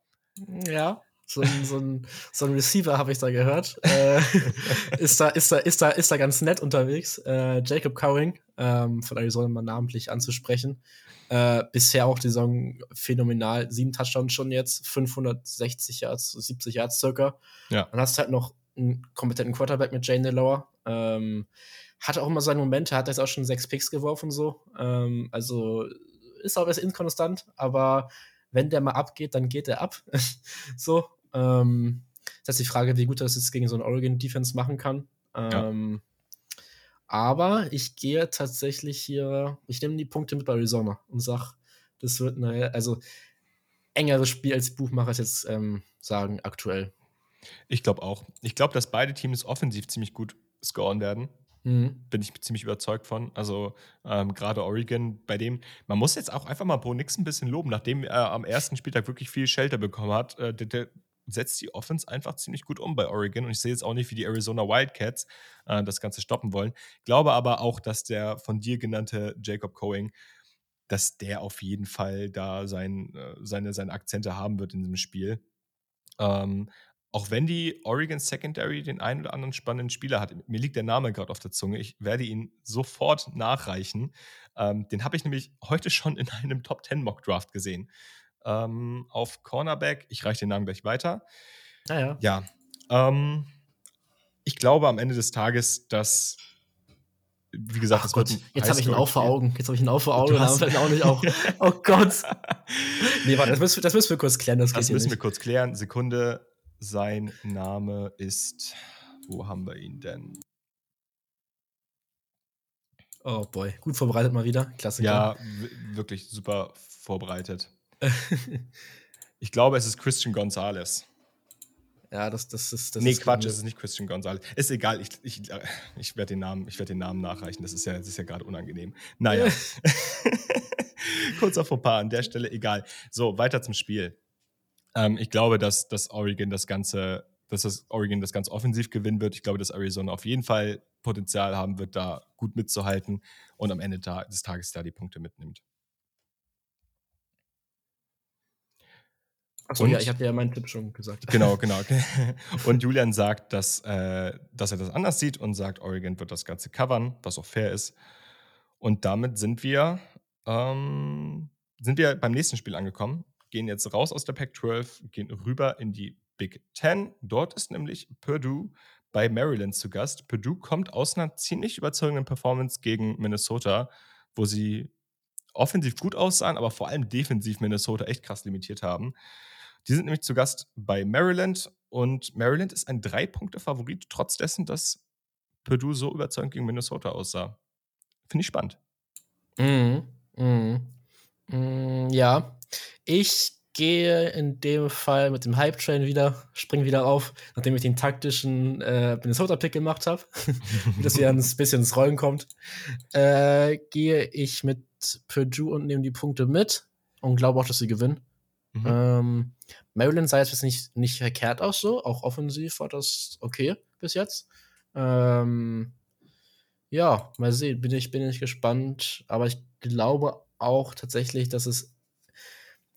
Ja, so ein, so ein, so ein Receiver habe ich da gehört. äh, ist, da, ist, da, ist, da, ist da ganz nett unterwegs. Äh, Jacob Cowing ähm, von Arizona mal namentlich anzusprechen. Äh, bisher auch die Saison phänomenal. Sieben Touchdowns schon jetzt, 560 Yards, 70 Yards circa. Ja. Dann hast du halt noch einen kompetenten Quarterback mit Jane Delauer. Ähm, hatte auch immer seine Momente, hat jetzt auch schon sechs Picks geworfen, so. Ähm, also ist auch etwas inkonstant, aber wenn der mal abgeht, dann geht er ab. so. Ähm, das ist die Frage, wie gut er das jetzt gegen so einen Oregon-Defense machen kann. Ähm, Aber ich gehe tatsächlich hier, ich nehme die Punkte mit bei Arizona und sag, das wird eine, also engeres Spiel als Buchmacher jetzt ähm, sagen, aktuell. Ich glaube auch. Ich glaube, dass beide Teams offensiv ziemlich gut scoren werden. Mhm. Bin ich ziemlich überzeugt von. Also ähm, gerade Oregon, bei dem, man muss jetzt auch einfach mal Bo Nix ein bisschen loben, nachdem er am ersten Spieltag wirklich viel Shelter bekommen hat, äh, der, der setzt die Offense einfach ziemlich gut um bei Oregon. Und ich sehe jetzt auch nicht, wie die Arizona Wildcats äh, das Ganze stoppen wollen. Glaube aber auch, dass der von dir genannte Jacob Coing, dass der auf jeden Fall da sein, äh, seine, seine Akzente haben wird in diesem Spiel. Ähm, auch wenn die Oregon Secondary den einen oder anderen spannenden Spieler hat, mir liegt der Name gerade auf der Zunge, ich werde ihn sofort nachreichen. Ähm, den habe ich nämlich heute schon in einem Top 10 Mock Draft gesehen. Ähm, auf Cornerback, ich reiche den Namen gleich weiter. Naja. Ja, ähm, ich glaube am Ende des Tages, dass, wie gesagt, Ach das Gott, jetzt habe ich ihn auch vor. Augen. Jetzt habe ich ihn auch vor Augen. Hast- auch nicht auf. Oh Gott. Nee, warte, das müssen, wir- das müssen wir kurz klären. Das, Das müssen wir kurz klären. Sekunde, sein Name ist, wo haben wir ihn denn? Oh boy, gut vorbereitet mal wieder. Klassiker. Ja, wirklich super vorbereitet. Ich glaube, es ist Christian Gonzalez. ja, das, das ist. Das nee, ist Quatsch, es ist nicht Christian Gonzalez. Ist egal, ich, ich, ich werde den, Namen- ich werd den Namen nachreichen. Das ist ja, das ist ja gerade unangenehm. Naja. Kurzer Fauxpas an der Stelle, egal. So, weiter zum Spiel. Ähm, ich glaube, dass, dass Oregon das Ganze, dass das Oregon das ganz offensiv gewinnen wird. Ich glaube, dass Arizona auf jeden Fall Potenzial haben wird, da gut mitzuhalten und am Ende des Tages da die Punkte mitnimmt. Achso, ja, ich hatte ja meinen Tipp schon gesagt. Genau, genau. Und Julian sagt, dass, äh, dass er das anders sieht und sagt, Oregon wird das Ganze covern, was auch fair ist. Und damit sind wir, ähm, sind wir beim nächsten Spiel angekommen. Gehen jetzt raus aus der Pac-12, gehen rüber in die Big Ten. Dort ist nämlich Purdue bei Maryland zu Gast. Purdue kommt aus einer ziemlich überzeugenden Performance gegen Minnesota, wo sie offensiv gut aussahen, aber vor allem defensiv Minnesota echt krass limitiert haben. Die sind nämlich zu Gast bei Maryland und Maryland ist ein Drei-Punkte-Favorit, trotz dessen, dass Purdue so überzeugend gegen Minnesota aussah. Finde ich spannend. Mhm. Mhm. Mhm, ja. Ich gehe in dem Fall mit dem Hype-Train wieder, spring wieder auf, nachdem ich den taktischen äh, Minnesota-Pick gemacht habe, wie das wieder ein bisschen ins Rollen kommt, äh, gehe ich mit Purdue und nehme die Punkte mit und glaube auch, dass sie gewinnen. Mhm. Ähm, Maryland sah jetzt nicht, nicht verkehrt aus, so. Auch offensiv war das okay bis jetzt. Ähm, ja, mal sehen, bin ich, bin ich gespannt. Aber ich glaube auch tatsächlich, dass es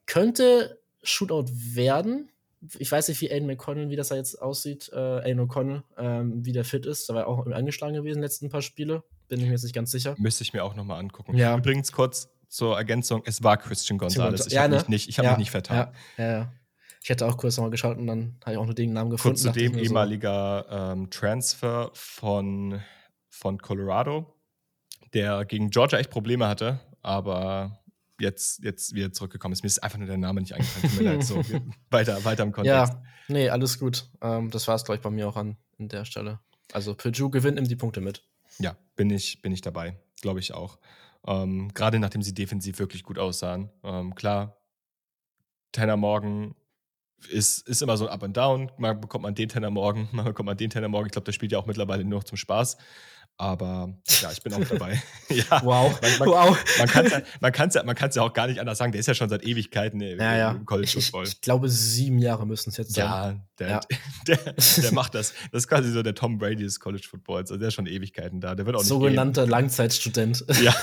könnte Shootout werden. Ich weiß nicht, wie Aiden McConnell, wie das da jetzt aussieht, äh, Aiden O'Connell, ähm, wie der fit ist. Da war er auch angeschlagen gewesen, letzten paar Spiele. Bin ich mir jetzt nicht ganz sicher. Müsste ich mir auch nochmal angucken. Ja. Übrigens kurz zur Ergänzung, es war Christian Gonzalez. Ich Ja, habe ne? mich nicht, ich hab Ja, mich nicht vertan. Ja. Ich hätte auch kurz nochmal geschaut und dann habe ich auch nur den Namen gefunden. Kurz zudem ehemaliger so. ähm, Transfer von, von Colorado, der gegen Georgia echt Probleme hatte, aber jetzt, jetzt wieder zurückgekommen ist. Mir ist einfach nur der Name nicht eingefallen. Tut mir leid. So, weiter, weiter im Kontext. Ja, nee, alles gut. Ähm, das war es, glaube ich, bei mir auch an, an der Stelle. Also Purdue gewinnt, nimmt die Punkte mit. Ja, bin ich, bin ich dabei. Glaube ich auch. Ähm, Gerade nachdem sie defensiv wirklich gut aussahen. Ähm, klar, Tanner Morgan ist, ist immer so ein Up and Down. Mal bekommt man den Tenner morgen, mal bekommt man den Tenner morgen. Ich glaube, der spielt ja auch mittlerweile nur noch zum Spaß. Aber ja, ich bin auch dabei. ja, wow. Man, man, wow. Man kann es ja, man kann's ja, man kann's ja auch gar nicht anders sagen. Der ist ja schon seit Ewigkeiten im, ja, ja. im College Football. Ich, ich, glaube, sieben Jahre müssen es jetzt sein. Ja, der, ja. Der, der, macht das. Das ist quasi so der Tom Brady des College Footballs. Also der ist schon Ewigkeiten da. Der wird auch nicht Sogenannter gehen. Langzeitstudent. Ja.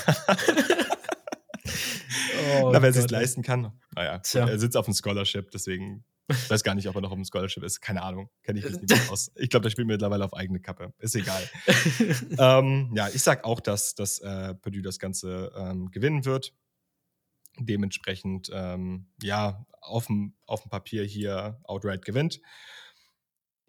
oh, Na, wer sich leisten kann. Naja, er sitzt auf einem Scholarship, deswegen ich weiß gar nicht, ob er noch auf dem Scholarship ist. Keine Ahnung. Kenne ich mich nicht aus. Ich glaube, der spielt mittlerweile auf eigene Kappe. Ist egal. ähm, ja, ich sage auch, dass, dass äh, Purdue das Ganze ähm, gewinnen wird. Dementsprechend, ähm, ja, auf dem, Papier hier outright gewinnt.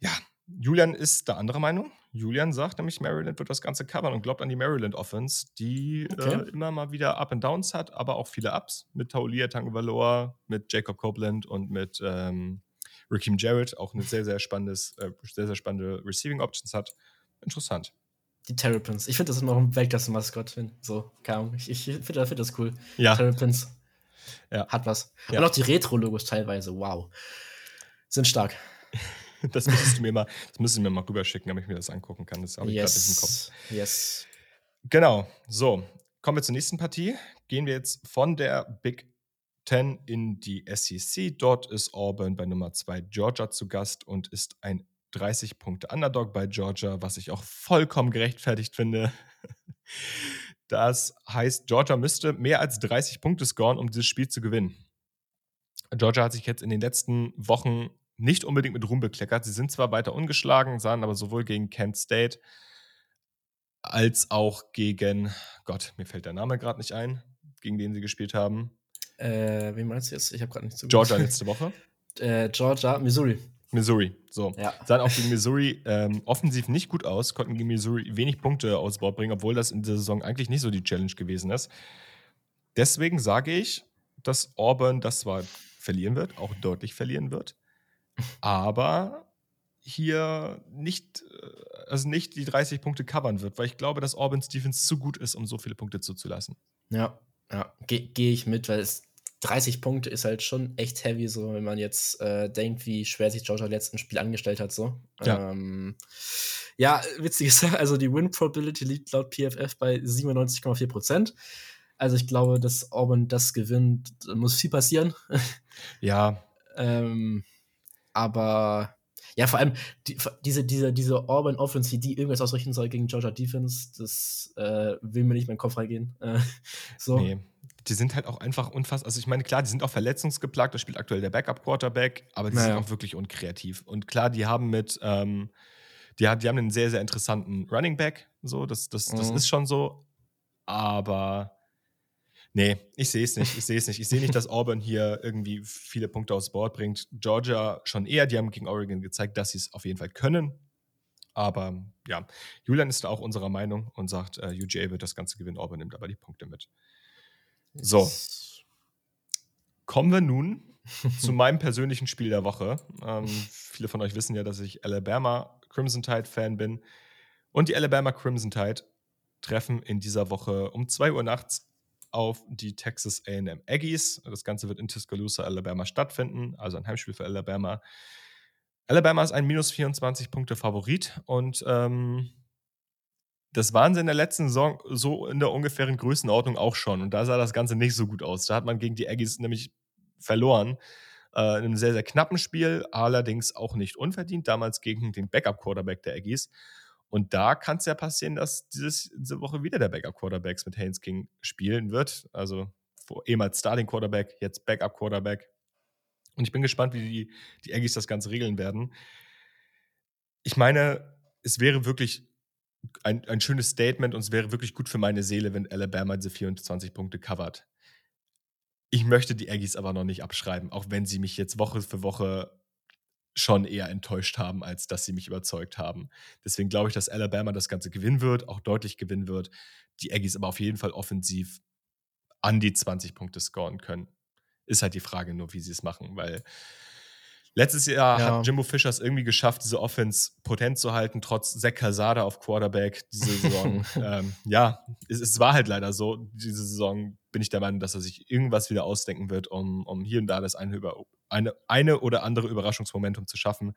Ja, Julian ist der andere Meinung. Julian sagt nämlich, Maryland wird das Ganze covern und glaubt an die Maryland Offense, die okay. äh, immer mal wieder Up and Downs hat, aber auch viele Ups mit Taulia Tagovailoa, mit Jacob Copeland und mit ähm, Raheem Jarrett, auch eine sehr, sehr spannendes, äh, sehr, sehr spannende Receiving Options hat. Interessant. Die Terrapins. Ich finde das immer noch ein Weltklasse-Maskott. So, Ahnung. Ich, ich finde find das cool. Ja. Terrapins. Ja. Hat was. Ja. Und auch die Retro-Logos teilweise. Wow. Sind stark. Das müsstest du mir mal, das müsstest du mir mal rüberschicken, damit ich mir das angucken kann. Das habe ich yes. gerade nicht im Kopf. Yes. Genau. So, kommen wir zur nächsten Partie. Gehen wir jetzt von der Big Ten in die SEC. Dort ist Auburn bei Nummer 2 Georgia zu Gast und ist ein 30 Punkte Underdog bei Georgia, was ich auch vollkommen gerechtfertigt finde. Das heißt, Georgia müsste mehr als 30 Punkte scoren, um dieses Spiel zu gewinnen. Georgia hat sich jetzt in den letzten Wochen nicht unbedingt mit Ruhm bekleckert. Sie sind zwar weiter ungeschlagen, sahen aber sowohl gegen Kent State als auch gegen, Gott, mir fällt der Name gerade nicht ein, gegen den sie gespielt haben. Äh, wen meinst du jetzt? Ich habe gerade nicht so Georgia letzte Woche. äh, Georgia, Missouri. Missouri, so. Ja. Sahen auch gegen Missouri ähm, offensiv nicht gut aus, konnten gegen Missouri wenig Punkte aus Bord bringen, obwohl das in der Saison eigentlich nicht so die Challenge gewesen ist. Deswegen sage ich, dass Auburn das zwar verlieren wird, auch deutlich verlieren wird, aber hier nicht, äh, also nicht die 30 Punkte covern wird, weil ich glaube, dass Auburn's Defense zu gut ist, um so viele Punkte zuzulassen. Ja, ja, gehe geh ich mit, weil es 30 Punkte ist halt schon echt heavy, so wenn man jetzt äh, denkt, wie schwer sich Georgia letzten Spiel angestellt hat. So. Ja, ähm, ja witzig ist, also die Win Probability liegt laut PFF bei 97,4 Prozent. Also ich glaube, dass Auburn das gewinnt, muss viel passieren. Ja. ähm, aber ja, vor allem die, diese, diese, diese Auburn Offense, die irgendwas ausrichten soll gegen Georgia Defense, das äh, will mir nicht meinen Kopf reingehen. Äh, so. Nee. Die sind halt auch einfach unfassbar. Also, ich meine, klar, die sind auch verletzungsgeplagt. Da spielt aktuell der Backup-Quarterback, aber die naja. sind auch wirklich unkreativ. Und klar, die haben mit, ähm, die, die haben einen sehr, sehr interessanten Running Back. So, das, das, das mhm. ist schon so. Aber Nee, ich sehe es nicht. Ich sehe es nicht. Ich sehe nicht, dass Auburn hier irgendwie viele Punkte aufs Board bringt. Georgia schon eher. Die haben gegen Oregon gezeigt, dass sie es auf jeden Fall können. Aber ja, Julian ist da auch unserer Meinung und sagt, äh, UGA wird das Ganze gewinnen. Auburn nimmt aber die Punkte mit. So. Kommen wir nun zu meinem persönlichen Spiel der Woche. Ähm, viele von euch wissen ja, dass ich Alabama Crimson Tide Fan bin. Und die Alabama Crimson Tide treffen in dieser Woche um 2 Uhr nachts auf die Texas AM Aggies. Das Ganze wird in Tuscaloosa, Alabama stattfinden, also ein Heimspiel für Alabama. Alabama ist ein minus 24 Punkte Favorit und ähm, das waren sie in der letzten Saison so in der ungefähren Größenordnung auch schon. Und da sah das Ganze nicht so gut aus. Da hat man gegen die Aggies nämlich verloren. Äh, in einem sehr, sehr knappen Spiel, allerdings auch nicht unverdient. Damals gegen den Backup-Quarterback der Aggies. Und da kann es ja passieren, dass dieses, diese Woche wieder der Backup-Quarterbacks mit Haynes King spielen wird. Also ehemals Starting-Quarterback, jetzt Backup-Quarterback. Und ich bin gespannt, wie die, die Aggies das Ganze regeln werden. Ich meine, es wäre wirklich ein, ein schönes Statement und es wäre wirklich gut für meine Seele, wenn Alabama diese 24 Punkte covert. Ich möchte die Aggies aber noch nicht abschreiben, auch wenn sie mich jetzt Woche für Woche schon eher enttäuscht haben, als dass sie mich überzeugt haben. Deswegen glaube ich, dass Alabama das Ganze gewinnen wird, auch deutlich gewinnen wird. Die Aggies aber auf jeden Fall offensiv an die 20 Punkte scoren können. Ist halt die Frage nur, wie sie es machen, weil letztes Jahr ja. hat Jimbo Fischer es irgendwie geschafft, diese Offense potent zu halten, trotz Zach Calzada auf Quarterback diese Saison. ähm, ja, es, es, war halt leider so. Diese Saison bin ich der Meinung, dass er sich irgendwas wieder ausdenken wird, um, um hier und da das eine, über, eine, eine oder andere Überraschungsmomentum zu schaffen.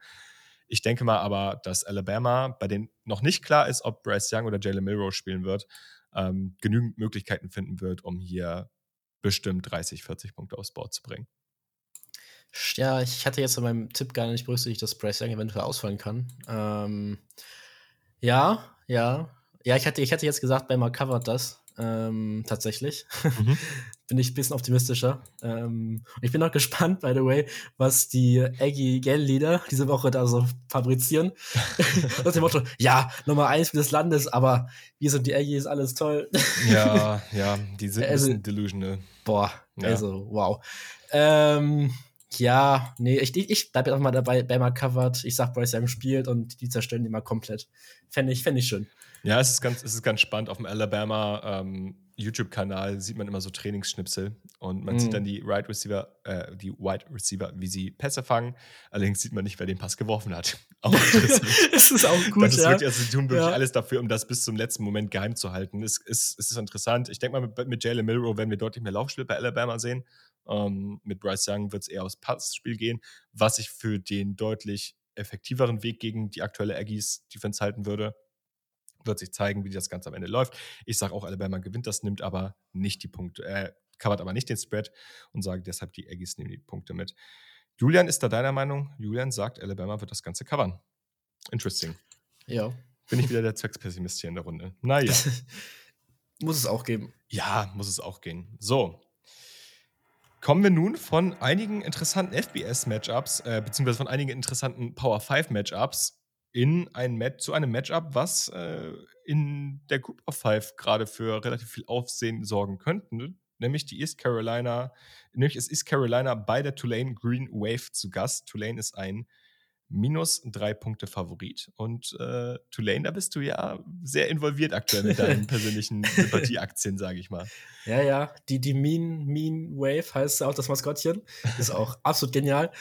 Ich denke mal aber, dass Alabama, bei denen noch nicht klar ist, ob Bryce Young oder Jalen Milrow spielen wird, ähm, genügend Möglichkeiten finden wird, um hier bestimmt 30, 40 Punkte aufs Board zu bringen. Ja, ich hatte jetzt in meinem Tipp gar nicht berücksichtigt, dass Bryce Young eventuell ausfallen kann. Ähm, ja, ja. Ja, ich hatte, ich hatte jetzt gesagt, Bama covert das. Ähm, tatsächlich. Mhm. bin ich ein bisschen optimistischer. Ähm, ich bin auch gespannt, by the way, was die Aggie Gale Leader diese Woche da so fabrizieren. Nach dem Motto, ja, Nummer eins des Landes, aber wir sind die Aggies, alles toll. ja, ja, die sind also, ein bisschen delusional. Boah, ja. also, wow. Ähm, ja, nee, ich, ich bleibe auch mal dabei, Bama covered. Ich sag, Bryce Young spielt und die zerstören die mal komplett. Fände ich, fänd ich schön. Ja, es ist ganz, es ist ganz spannend. Auf dem Alabama ähm, YouTube-Kanal sieht man immer so Trainingsschnipsel und man mhm. sieht dann die Right Receiver, äh, die Wide Receiver, wie sie Pässe fangen. Allerdings sieht man nicht, wer den Pass geworfen hat. Auch das ist auch gut. Das ist ja. wirklich, also sie tun wirklich ja. alles dafür, um das bis zum letzten Moment geheim zu halten. Es, es, es ist interessant. Ich denke mal, mit, mit Jalen Milrow werden wir deutlich mehr Laufspiel bei Alabama sehen. Ähm, mit Bryce Young wird es eher aufs Passspiel gehen, was ich für den deutlich effektiveren Weg gegen die aktuelle Aggies Defense halten würde. Wird sich zeigen, wie das Ganze am Ende läuft. Ich sage auch, Alabama gewinnt das, nimmt aber nicht die Punkte, äh, covert aber nicht den Spread und sage deshalb, die Aggies nehmen die Punkte mit. Julian ist da deiner Meinung? Julian sagt, Alabama wird das Ganze covern. Interesting. Ja. Bin ich wieder der Zweckspessimist hier in der Runde. Naja. muss es auch geben. Ja, muss es auch gehen. So, Kommen wir nun von einigen interessanten FBS-Matchups, äh, beziehungsweise von einigen interessanten Power 5-Matchups in ein Match, zu einem Matchup, was äh, in der Group of Five gerade für relativ viel Aufsehen sorgen könnte, nämlich die East Carolina, nämlich ist East Carolina bei der Tulane Green Wave zu Gast. Tulane ist ein minus drei Punkte Favorit. Und äh, Tulane, da bist du ja sehr involviert aktuell mit deinen persönlichen Sympathieaktien, sage ich mal. Ja, ja, die, die mean, mean Wave heißt auch das Maskottchen. Ist auch absolut genial.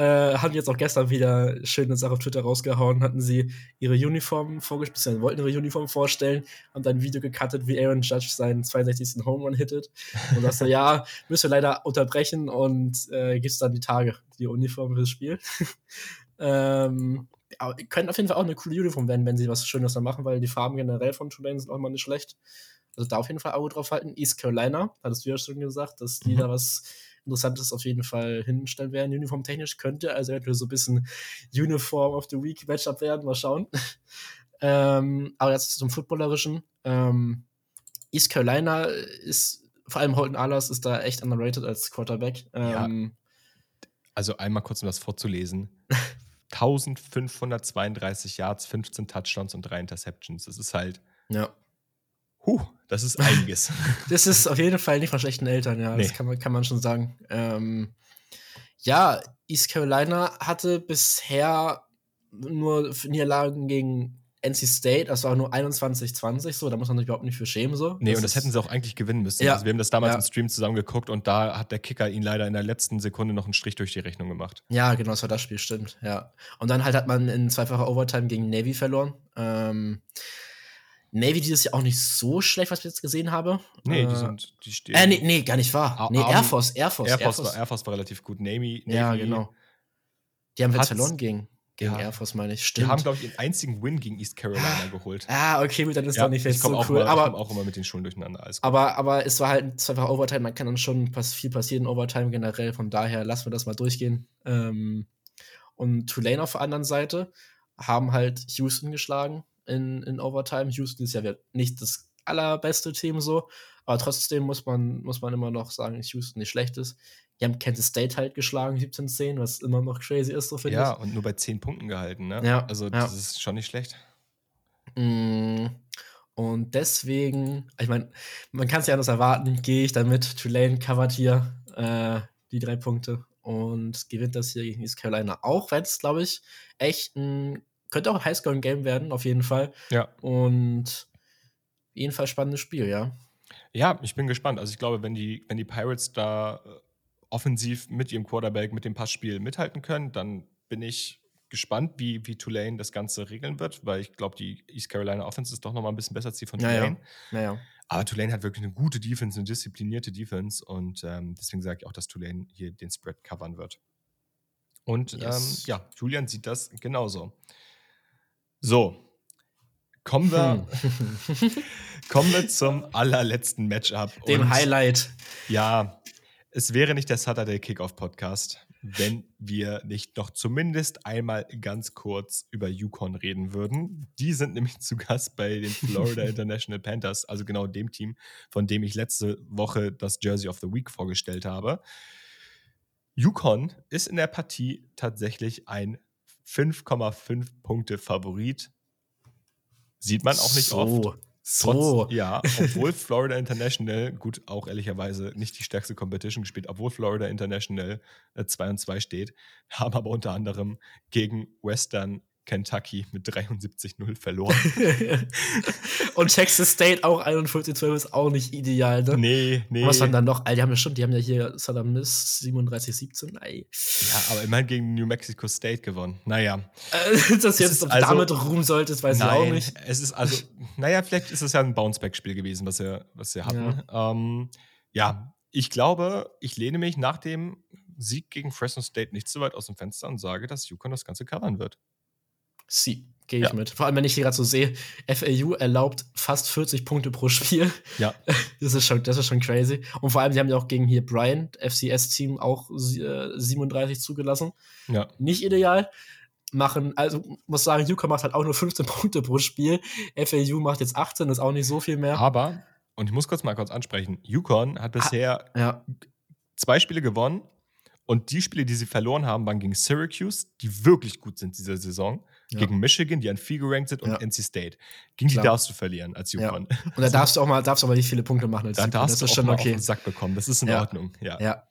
Äh, haben jetzt auch gestern wieder schöne Sache auf Twitter rausgehauen, hatten sie ihre Uniform vorgestellt, wollten ihre Uniform vorstellen, haben dann ein Video gecuttet, wie Aaron Judge seinen 62. Home Run hittet. Und so, ja, müssen wir leider unterbrechen und äh, gibt es dann die Tage, die Uniform fürs Spiel. Ähm, aber können auf jeden Fall auch eine coole Uniform werden, wenn sie was Schönes da machen, weil die Farben generell von Tulane sind auch mal nicht schlecht. Also da auf jeden Fall Auge drauf halten. East Carolina, hattest du ja schon gesagt, dass die mhm. da was Interessantes auf jeden Fall hinstellen werden. Uniformtechnisch könnte also eventuell so ein bisschen Uniform of the Week Matchup werden. Mal schauen. ähm, aber jetzt zum Footballerischen. Ähm, East Carolina ist, vor allem Holton Ahlers ist da echt underrated als Quarterback. Ähm, ja. Also einmal kurz, um das vorzulesen. 1532 Yards, 15 Touchdowns und drei Interceptions. Das ist halt. Ja. Huh, das ist einiges. das ist auf jeden Fall nicht von schlechten Eltern, ja. Nee. Das kann man, kann man schon sagen. Ähm, ja, East Carolina hatte bisher nur Niederlagen gegen NC State, das war nur 21-20, so, da muss man sich überhaupt nicht für schämen, so. Nee, das und das hätten sie auch eigentlich gewinnen müssen. Ja. Also wir haben das damals ja. im Stream zusammen geguckt und da hat der Kicker ihn leider in der letzten Sekunde noch einen Strich durch die Rechnung gemacht. Ja, genau, das war das Spiel, stimmt, ja. Und dann halt hat man in zweifacher Overtime gegen Navy verloren. Ähm, Navy dieses Jahr auch nicht so schlecht, was ich jetzt gesehen habe. Nee, die äh, sind, die stehen. Äh, nee, nee, gar nicht wahr. Nee, Air Force, Air Force. Air Force, Air Force, war, Air Force war relativ gut. Navy, Navy ja, genau. Die haben jetzt verloren gegen. Gegen ja. Air Force, meine ich. Stimmt. Die haben, glaube ich, den einzigen Win gegen East Carolina geholt. Ah, okay, gut, dann ist ja, doch nicht fest so cool. Mal, aber, ich komme auch immer mit den Schulen durcheinander. Aber, aber es war halt einfach Overtime. Man kann dann schon viel passieren in Overtime generell. Von daher lassen wir das mal durchgehen. Ähm, und Tulane auf der anderen Seite haben halt Houston geschlagen in, in Overtime. Houston ist ja nicht das allerbeste Team so. Aber trotzdem muss man, muss man immer noch sagen, dass Houston nicht schlecht ist. Die haben Kansas State halt geschlagen, 17-10, was immer noch crazy ist, so finde ja, ich. Ja, und nur bei 10 Punkten gehalten, ne? Ja. Also, das ja. ist schon nicht schlecht. Mm, und deswegen, ich meine, man kann es ja anders erwarten, gehe ich damit. Tulane covert hier. äh, die drei Punkte. Und gewinnt das hier gegen East Carolina auch, wenn es, glaube ich, echt ein. Könnte auch ein Highscoring-Game werden, auf jeden Fall. Ja. Und jedenfalls spannendes Spiel, ja. Ja, ich bin gespannt. Also ich glaube, wenn die, wenn die Pirates da äh, offensiv mit ihrem Quarterback, mit dem Passspiel mithalten können, dann bin ich gespannt, wie, wie Tulane das Ganze regeln wird, weil ich glaube, die East Carolina Offense ist doch noch mal ein bisschen besser als die von Tulane. Ja, ja. Aber Tulane hat wirklich eine gute Defense, eine disziplinierte Defense und ähm, deswegen sage ich auch, dass Tulane hier den Spread covern wird. Und yes. ähm, ja, Julian sieht das genauso. So, kommen wir, hm. kommen wir zum allerletzten Matchup. Dem und, Highlight. Ja, es wäre nicht der Saturday Kickoff Podcast, wenn wir nicht noch zumindest einmal ganz kurz über Yukon reden würden. Die sind nämlich zu Gast bei den Florida International Panthers, also genau dem Team, von dem ich letzte Woche das Jersey of the Week vorgestellt habe. Yukon ist in der Partie tatsächlich ein 5,5 Punkte Favorit. Sieht man auch nicht so. oft. So. Trotz, ja, obwohl Florida International, gut, auch ehrlicherweise nicht die stärkste Competition gespielt, obwohl Florida International 2 äh, und 2 steht, haben aber unter anderem gegen Western Kentucky mit 73-0 verloren. und Texas State auch 41-12 ist auch nicht ideal, ne? Nee, nee. Was waren dann noch? Die haben ja schon, die haben ja hier Saddam Miss 37-17. Ja, aber immerhin gegen New Mexico State gewonnen. Naja. Äh, dass jetzt also, damit ruhen solltest, weiß nein, ich auch nicht. Es ist also, naja, vielleicht ist es ja ein Bounceback-Spiel gewesen, was wir, was wir hatten. Ja. Ähm, ja, ich glaube, ich lehne mich nach dem Sieg gegen Fresno State nicht so weit aus dem Fenster und sage, dass Yukon das Ganze covern wird. Sie, gehe ich ja. mit. Vor allem, wenn ich hier gerade so sehe, FAU erlaubt fast 40 Punkte pro Spiel. Ja. Das ist schon, das ist schon crazy. Und vor allem, sie haben ja auch gegen hier Bryant, FCS-Team, auch äh, 37 zugelassen. Ja. Nicht ideal. Machen, also muss sagen, Yuka macht halt auch nur 15 Punkte pro Spiel. FAU macht jetzt 18, ist auch nicht so viel mehr. Aber, und ich muss kurz mal kurz ansprechen, Yukon hat bisher ah, ja. zwei Spiele gewonnen und die Spiele, die sie verloren haben, waren gegen Syracuse, die wirklich gut sind diese Saison, ja. gegen Michigan, die an viel gerankt sind, und ja. NC State. Gegen Klar. die darfst du verlieren als Yukon. Ja. Und da darfst du auch mal, darfst auch mal nicht viele Punkte machen als Da darfst das du auch mal okay. auf den Sack bekommen. Das ist in Ordnung. Ja.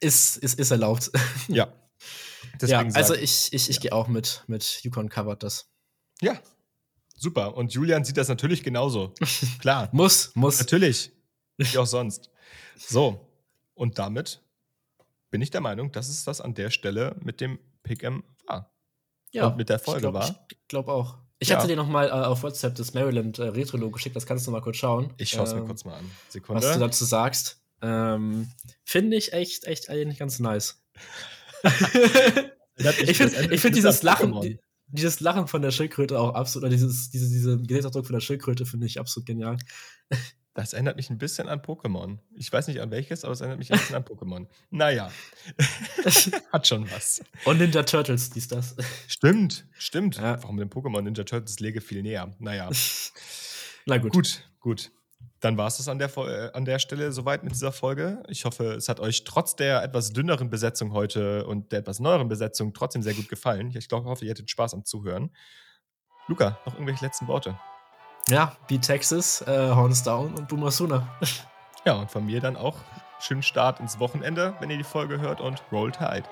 Ist, ist, ist erlaubt. Ja. Deswegen ja, also ich, ich, ich gehe auch mit, mit Yukon covert das. Ja. Super. Und Julian sieht das natürlich genauso. Klar. muss, muss. Natürlich. Wie auch sonst. So. Und damit bin ich der Meinung, dass es das an der Stelle mit dem Pick'em. Ja, und mit der Folge glaub, war. Ich glaube auch. Ich ja. hatte dir nochmal äh, auf WhatsApp das Maryland äh, Retro-Logo geschickt, das kannst du mal kurz schauen. Ich schaue es ähm, mir kurz mal an. Sekunde. Was du dazu sagst. Ähm, finde ich echt, echt eigentlich ganz nice. ich finde find dieses Lachen, dieses Lachen von der Schildkröte auch absolut, oder dieses, diese, diese Gesichtsausdruck von der Schildkröte finde ich absolut genial. Das erinnert mich ein bisschen an Pokémon. Ich weiß nicht an welches, aber es erinnert mich ein bisschen an Pokémon. Naja. Hat schon was. Und Ninja Turtles, dies das. Stimmt, stimmt. Ja. Warum denn Pokémon Ninja Turtles lege viel näher? Naja. Na gut. Gut, gut. Dann war es das an der, äh, an der Stelle soweit mit dieser Folge. Ich hoffe, es hat euch trotz der etwas dünneren Besetzung heute und der etwas neueren Besetzung trotzdem sehr gut gefallen. Ich glaube, hoffe, ihr hattet Spaß am Zuhören. Luca, noch irgendwelche letzten Worte? Ja, wie Texas, äh, Horns Down und Boomer Sooner. ja, und von mir dann auch schönen Start ins Wochenende, wenn ihr die Folge hört und Roll Tide.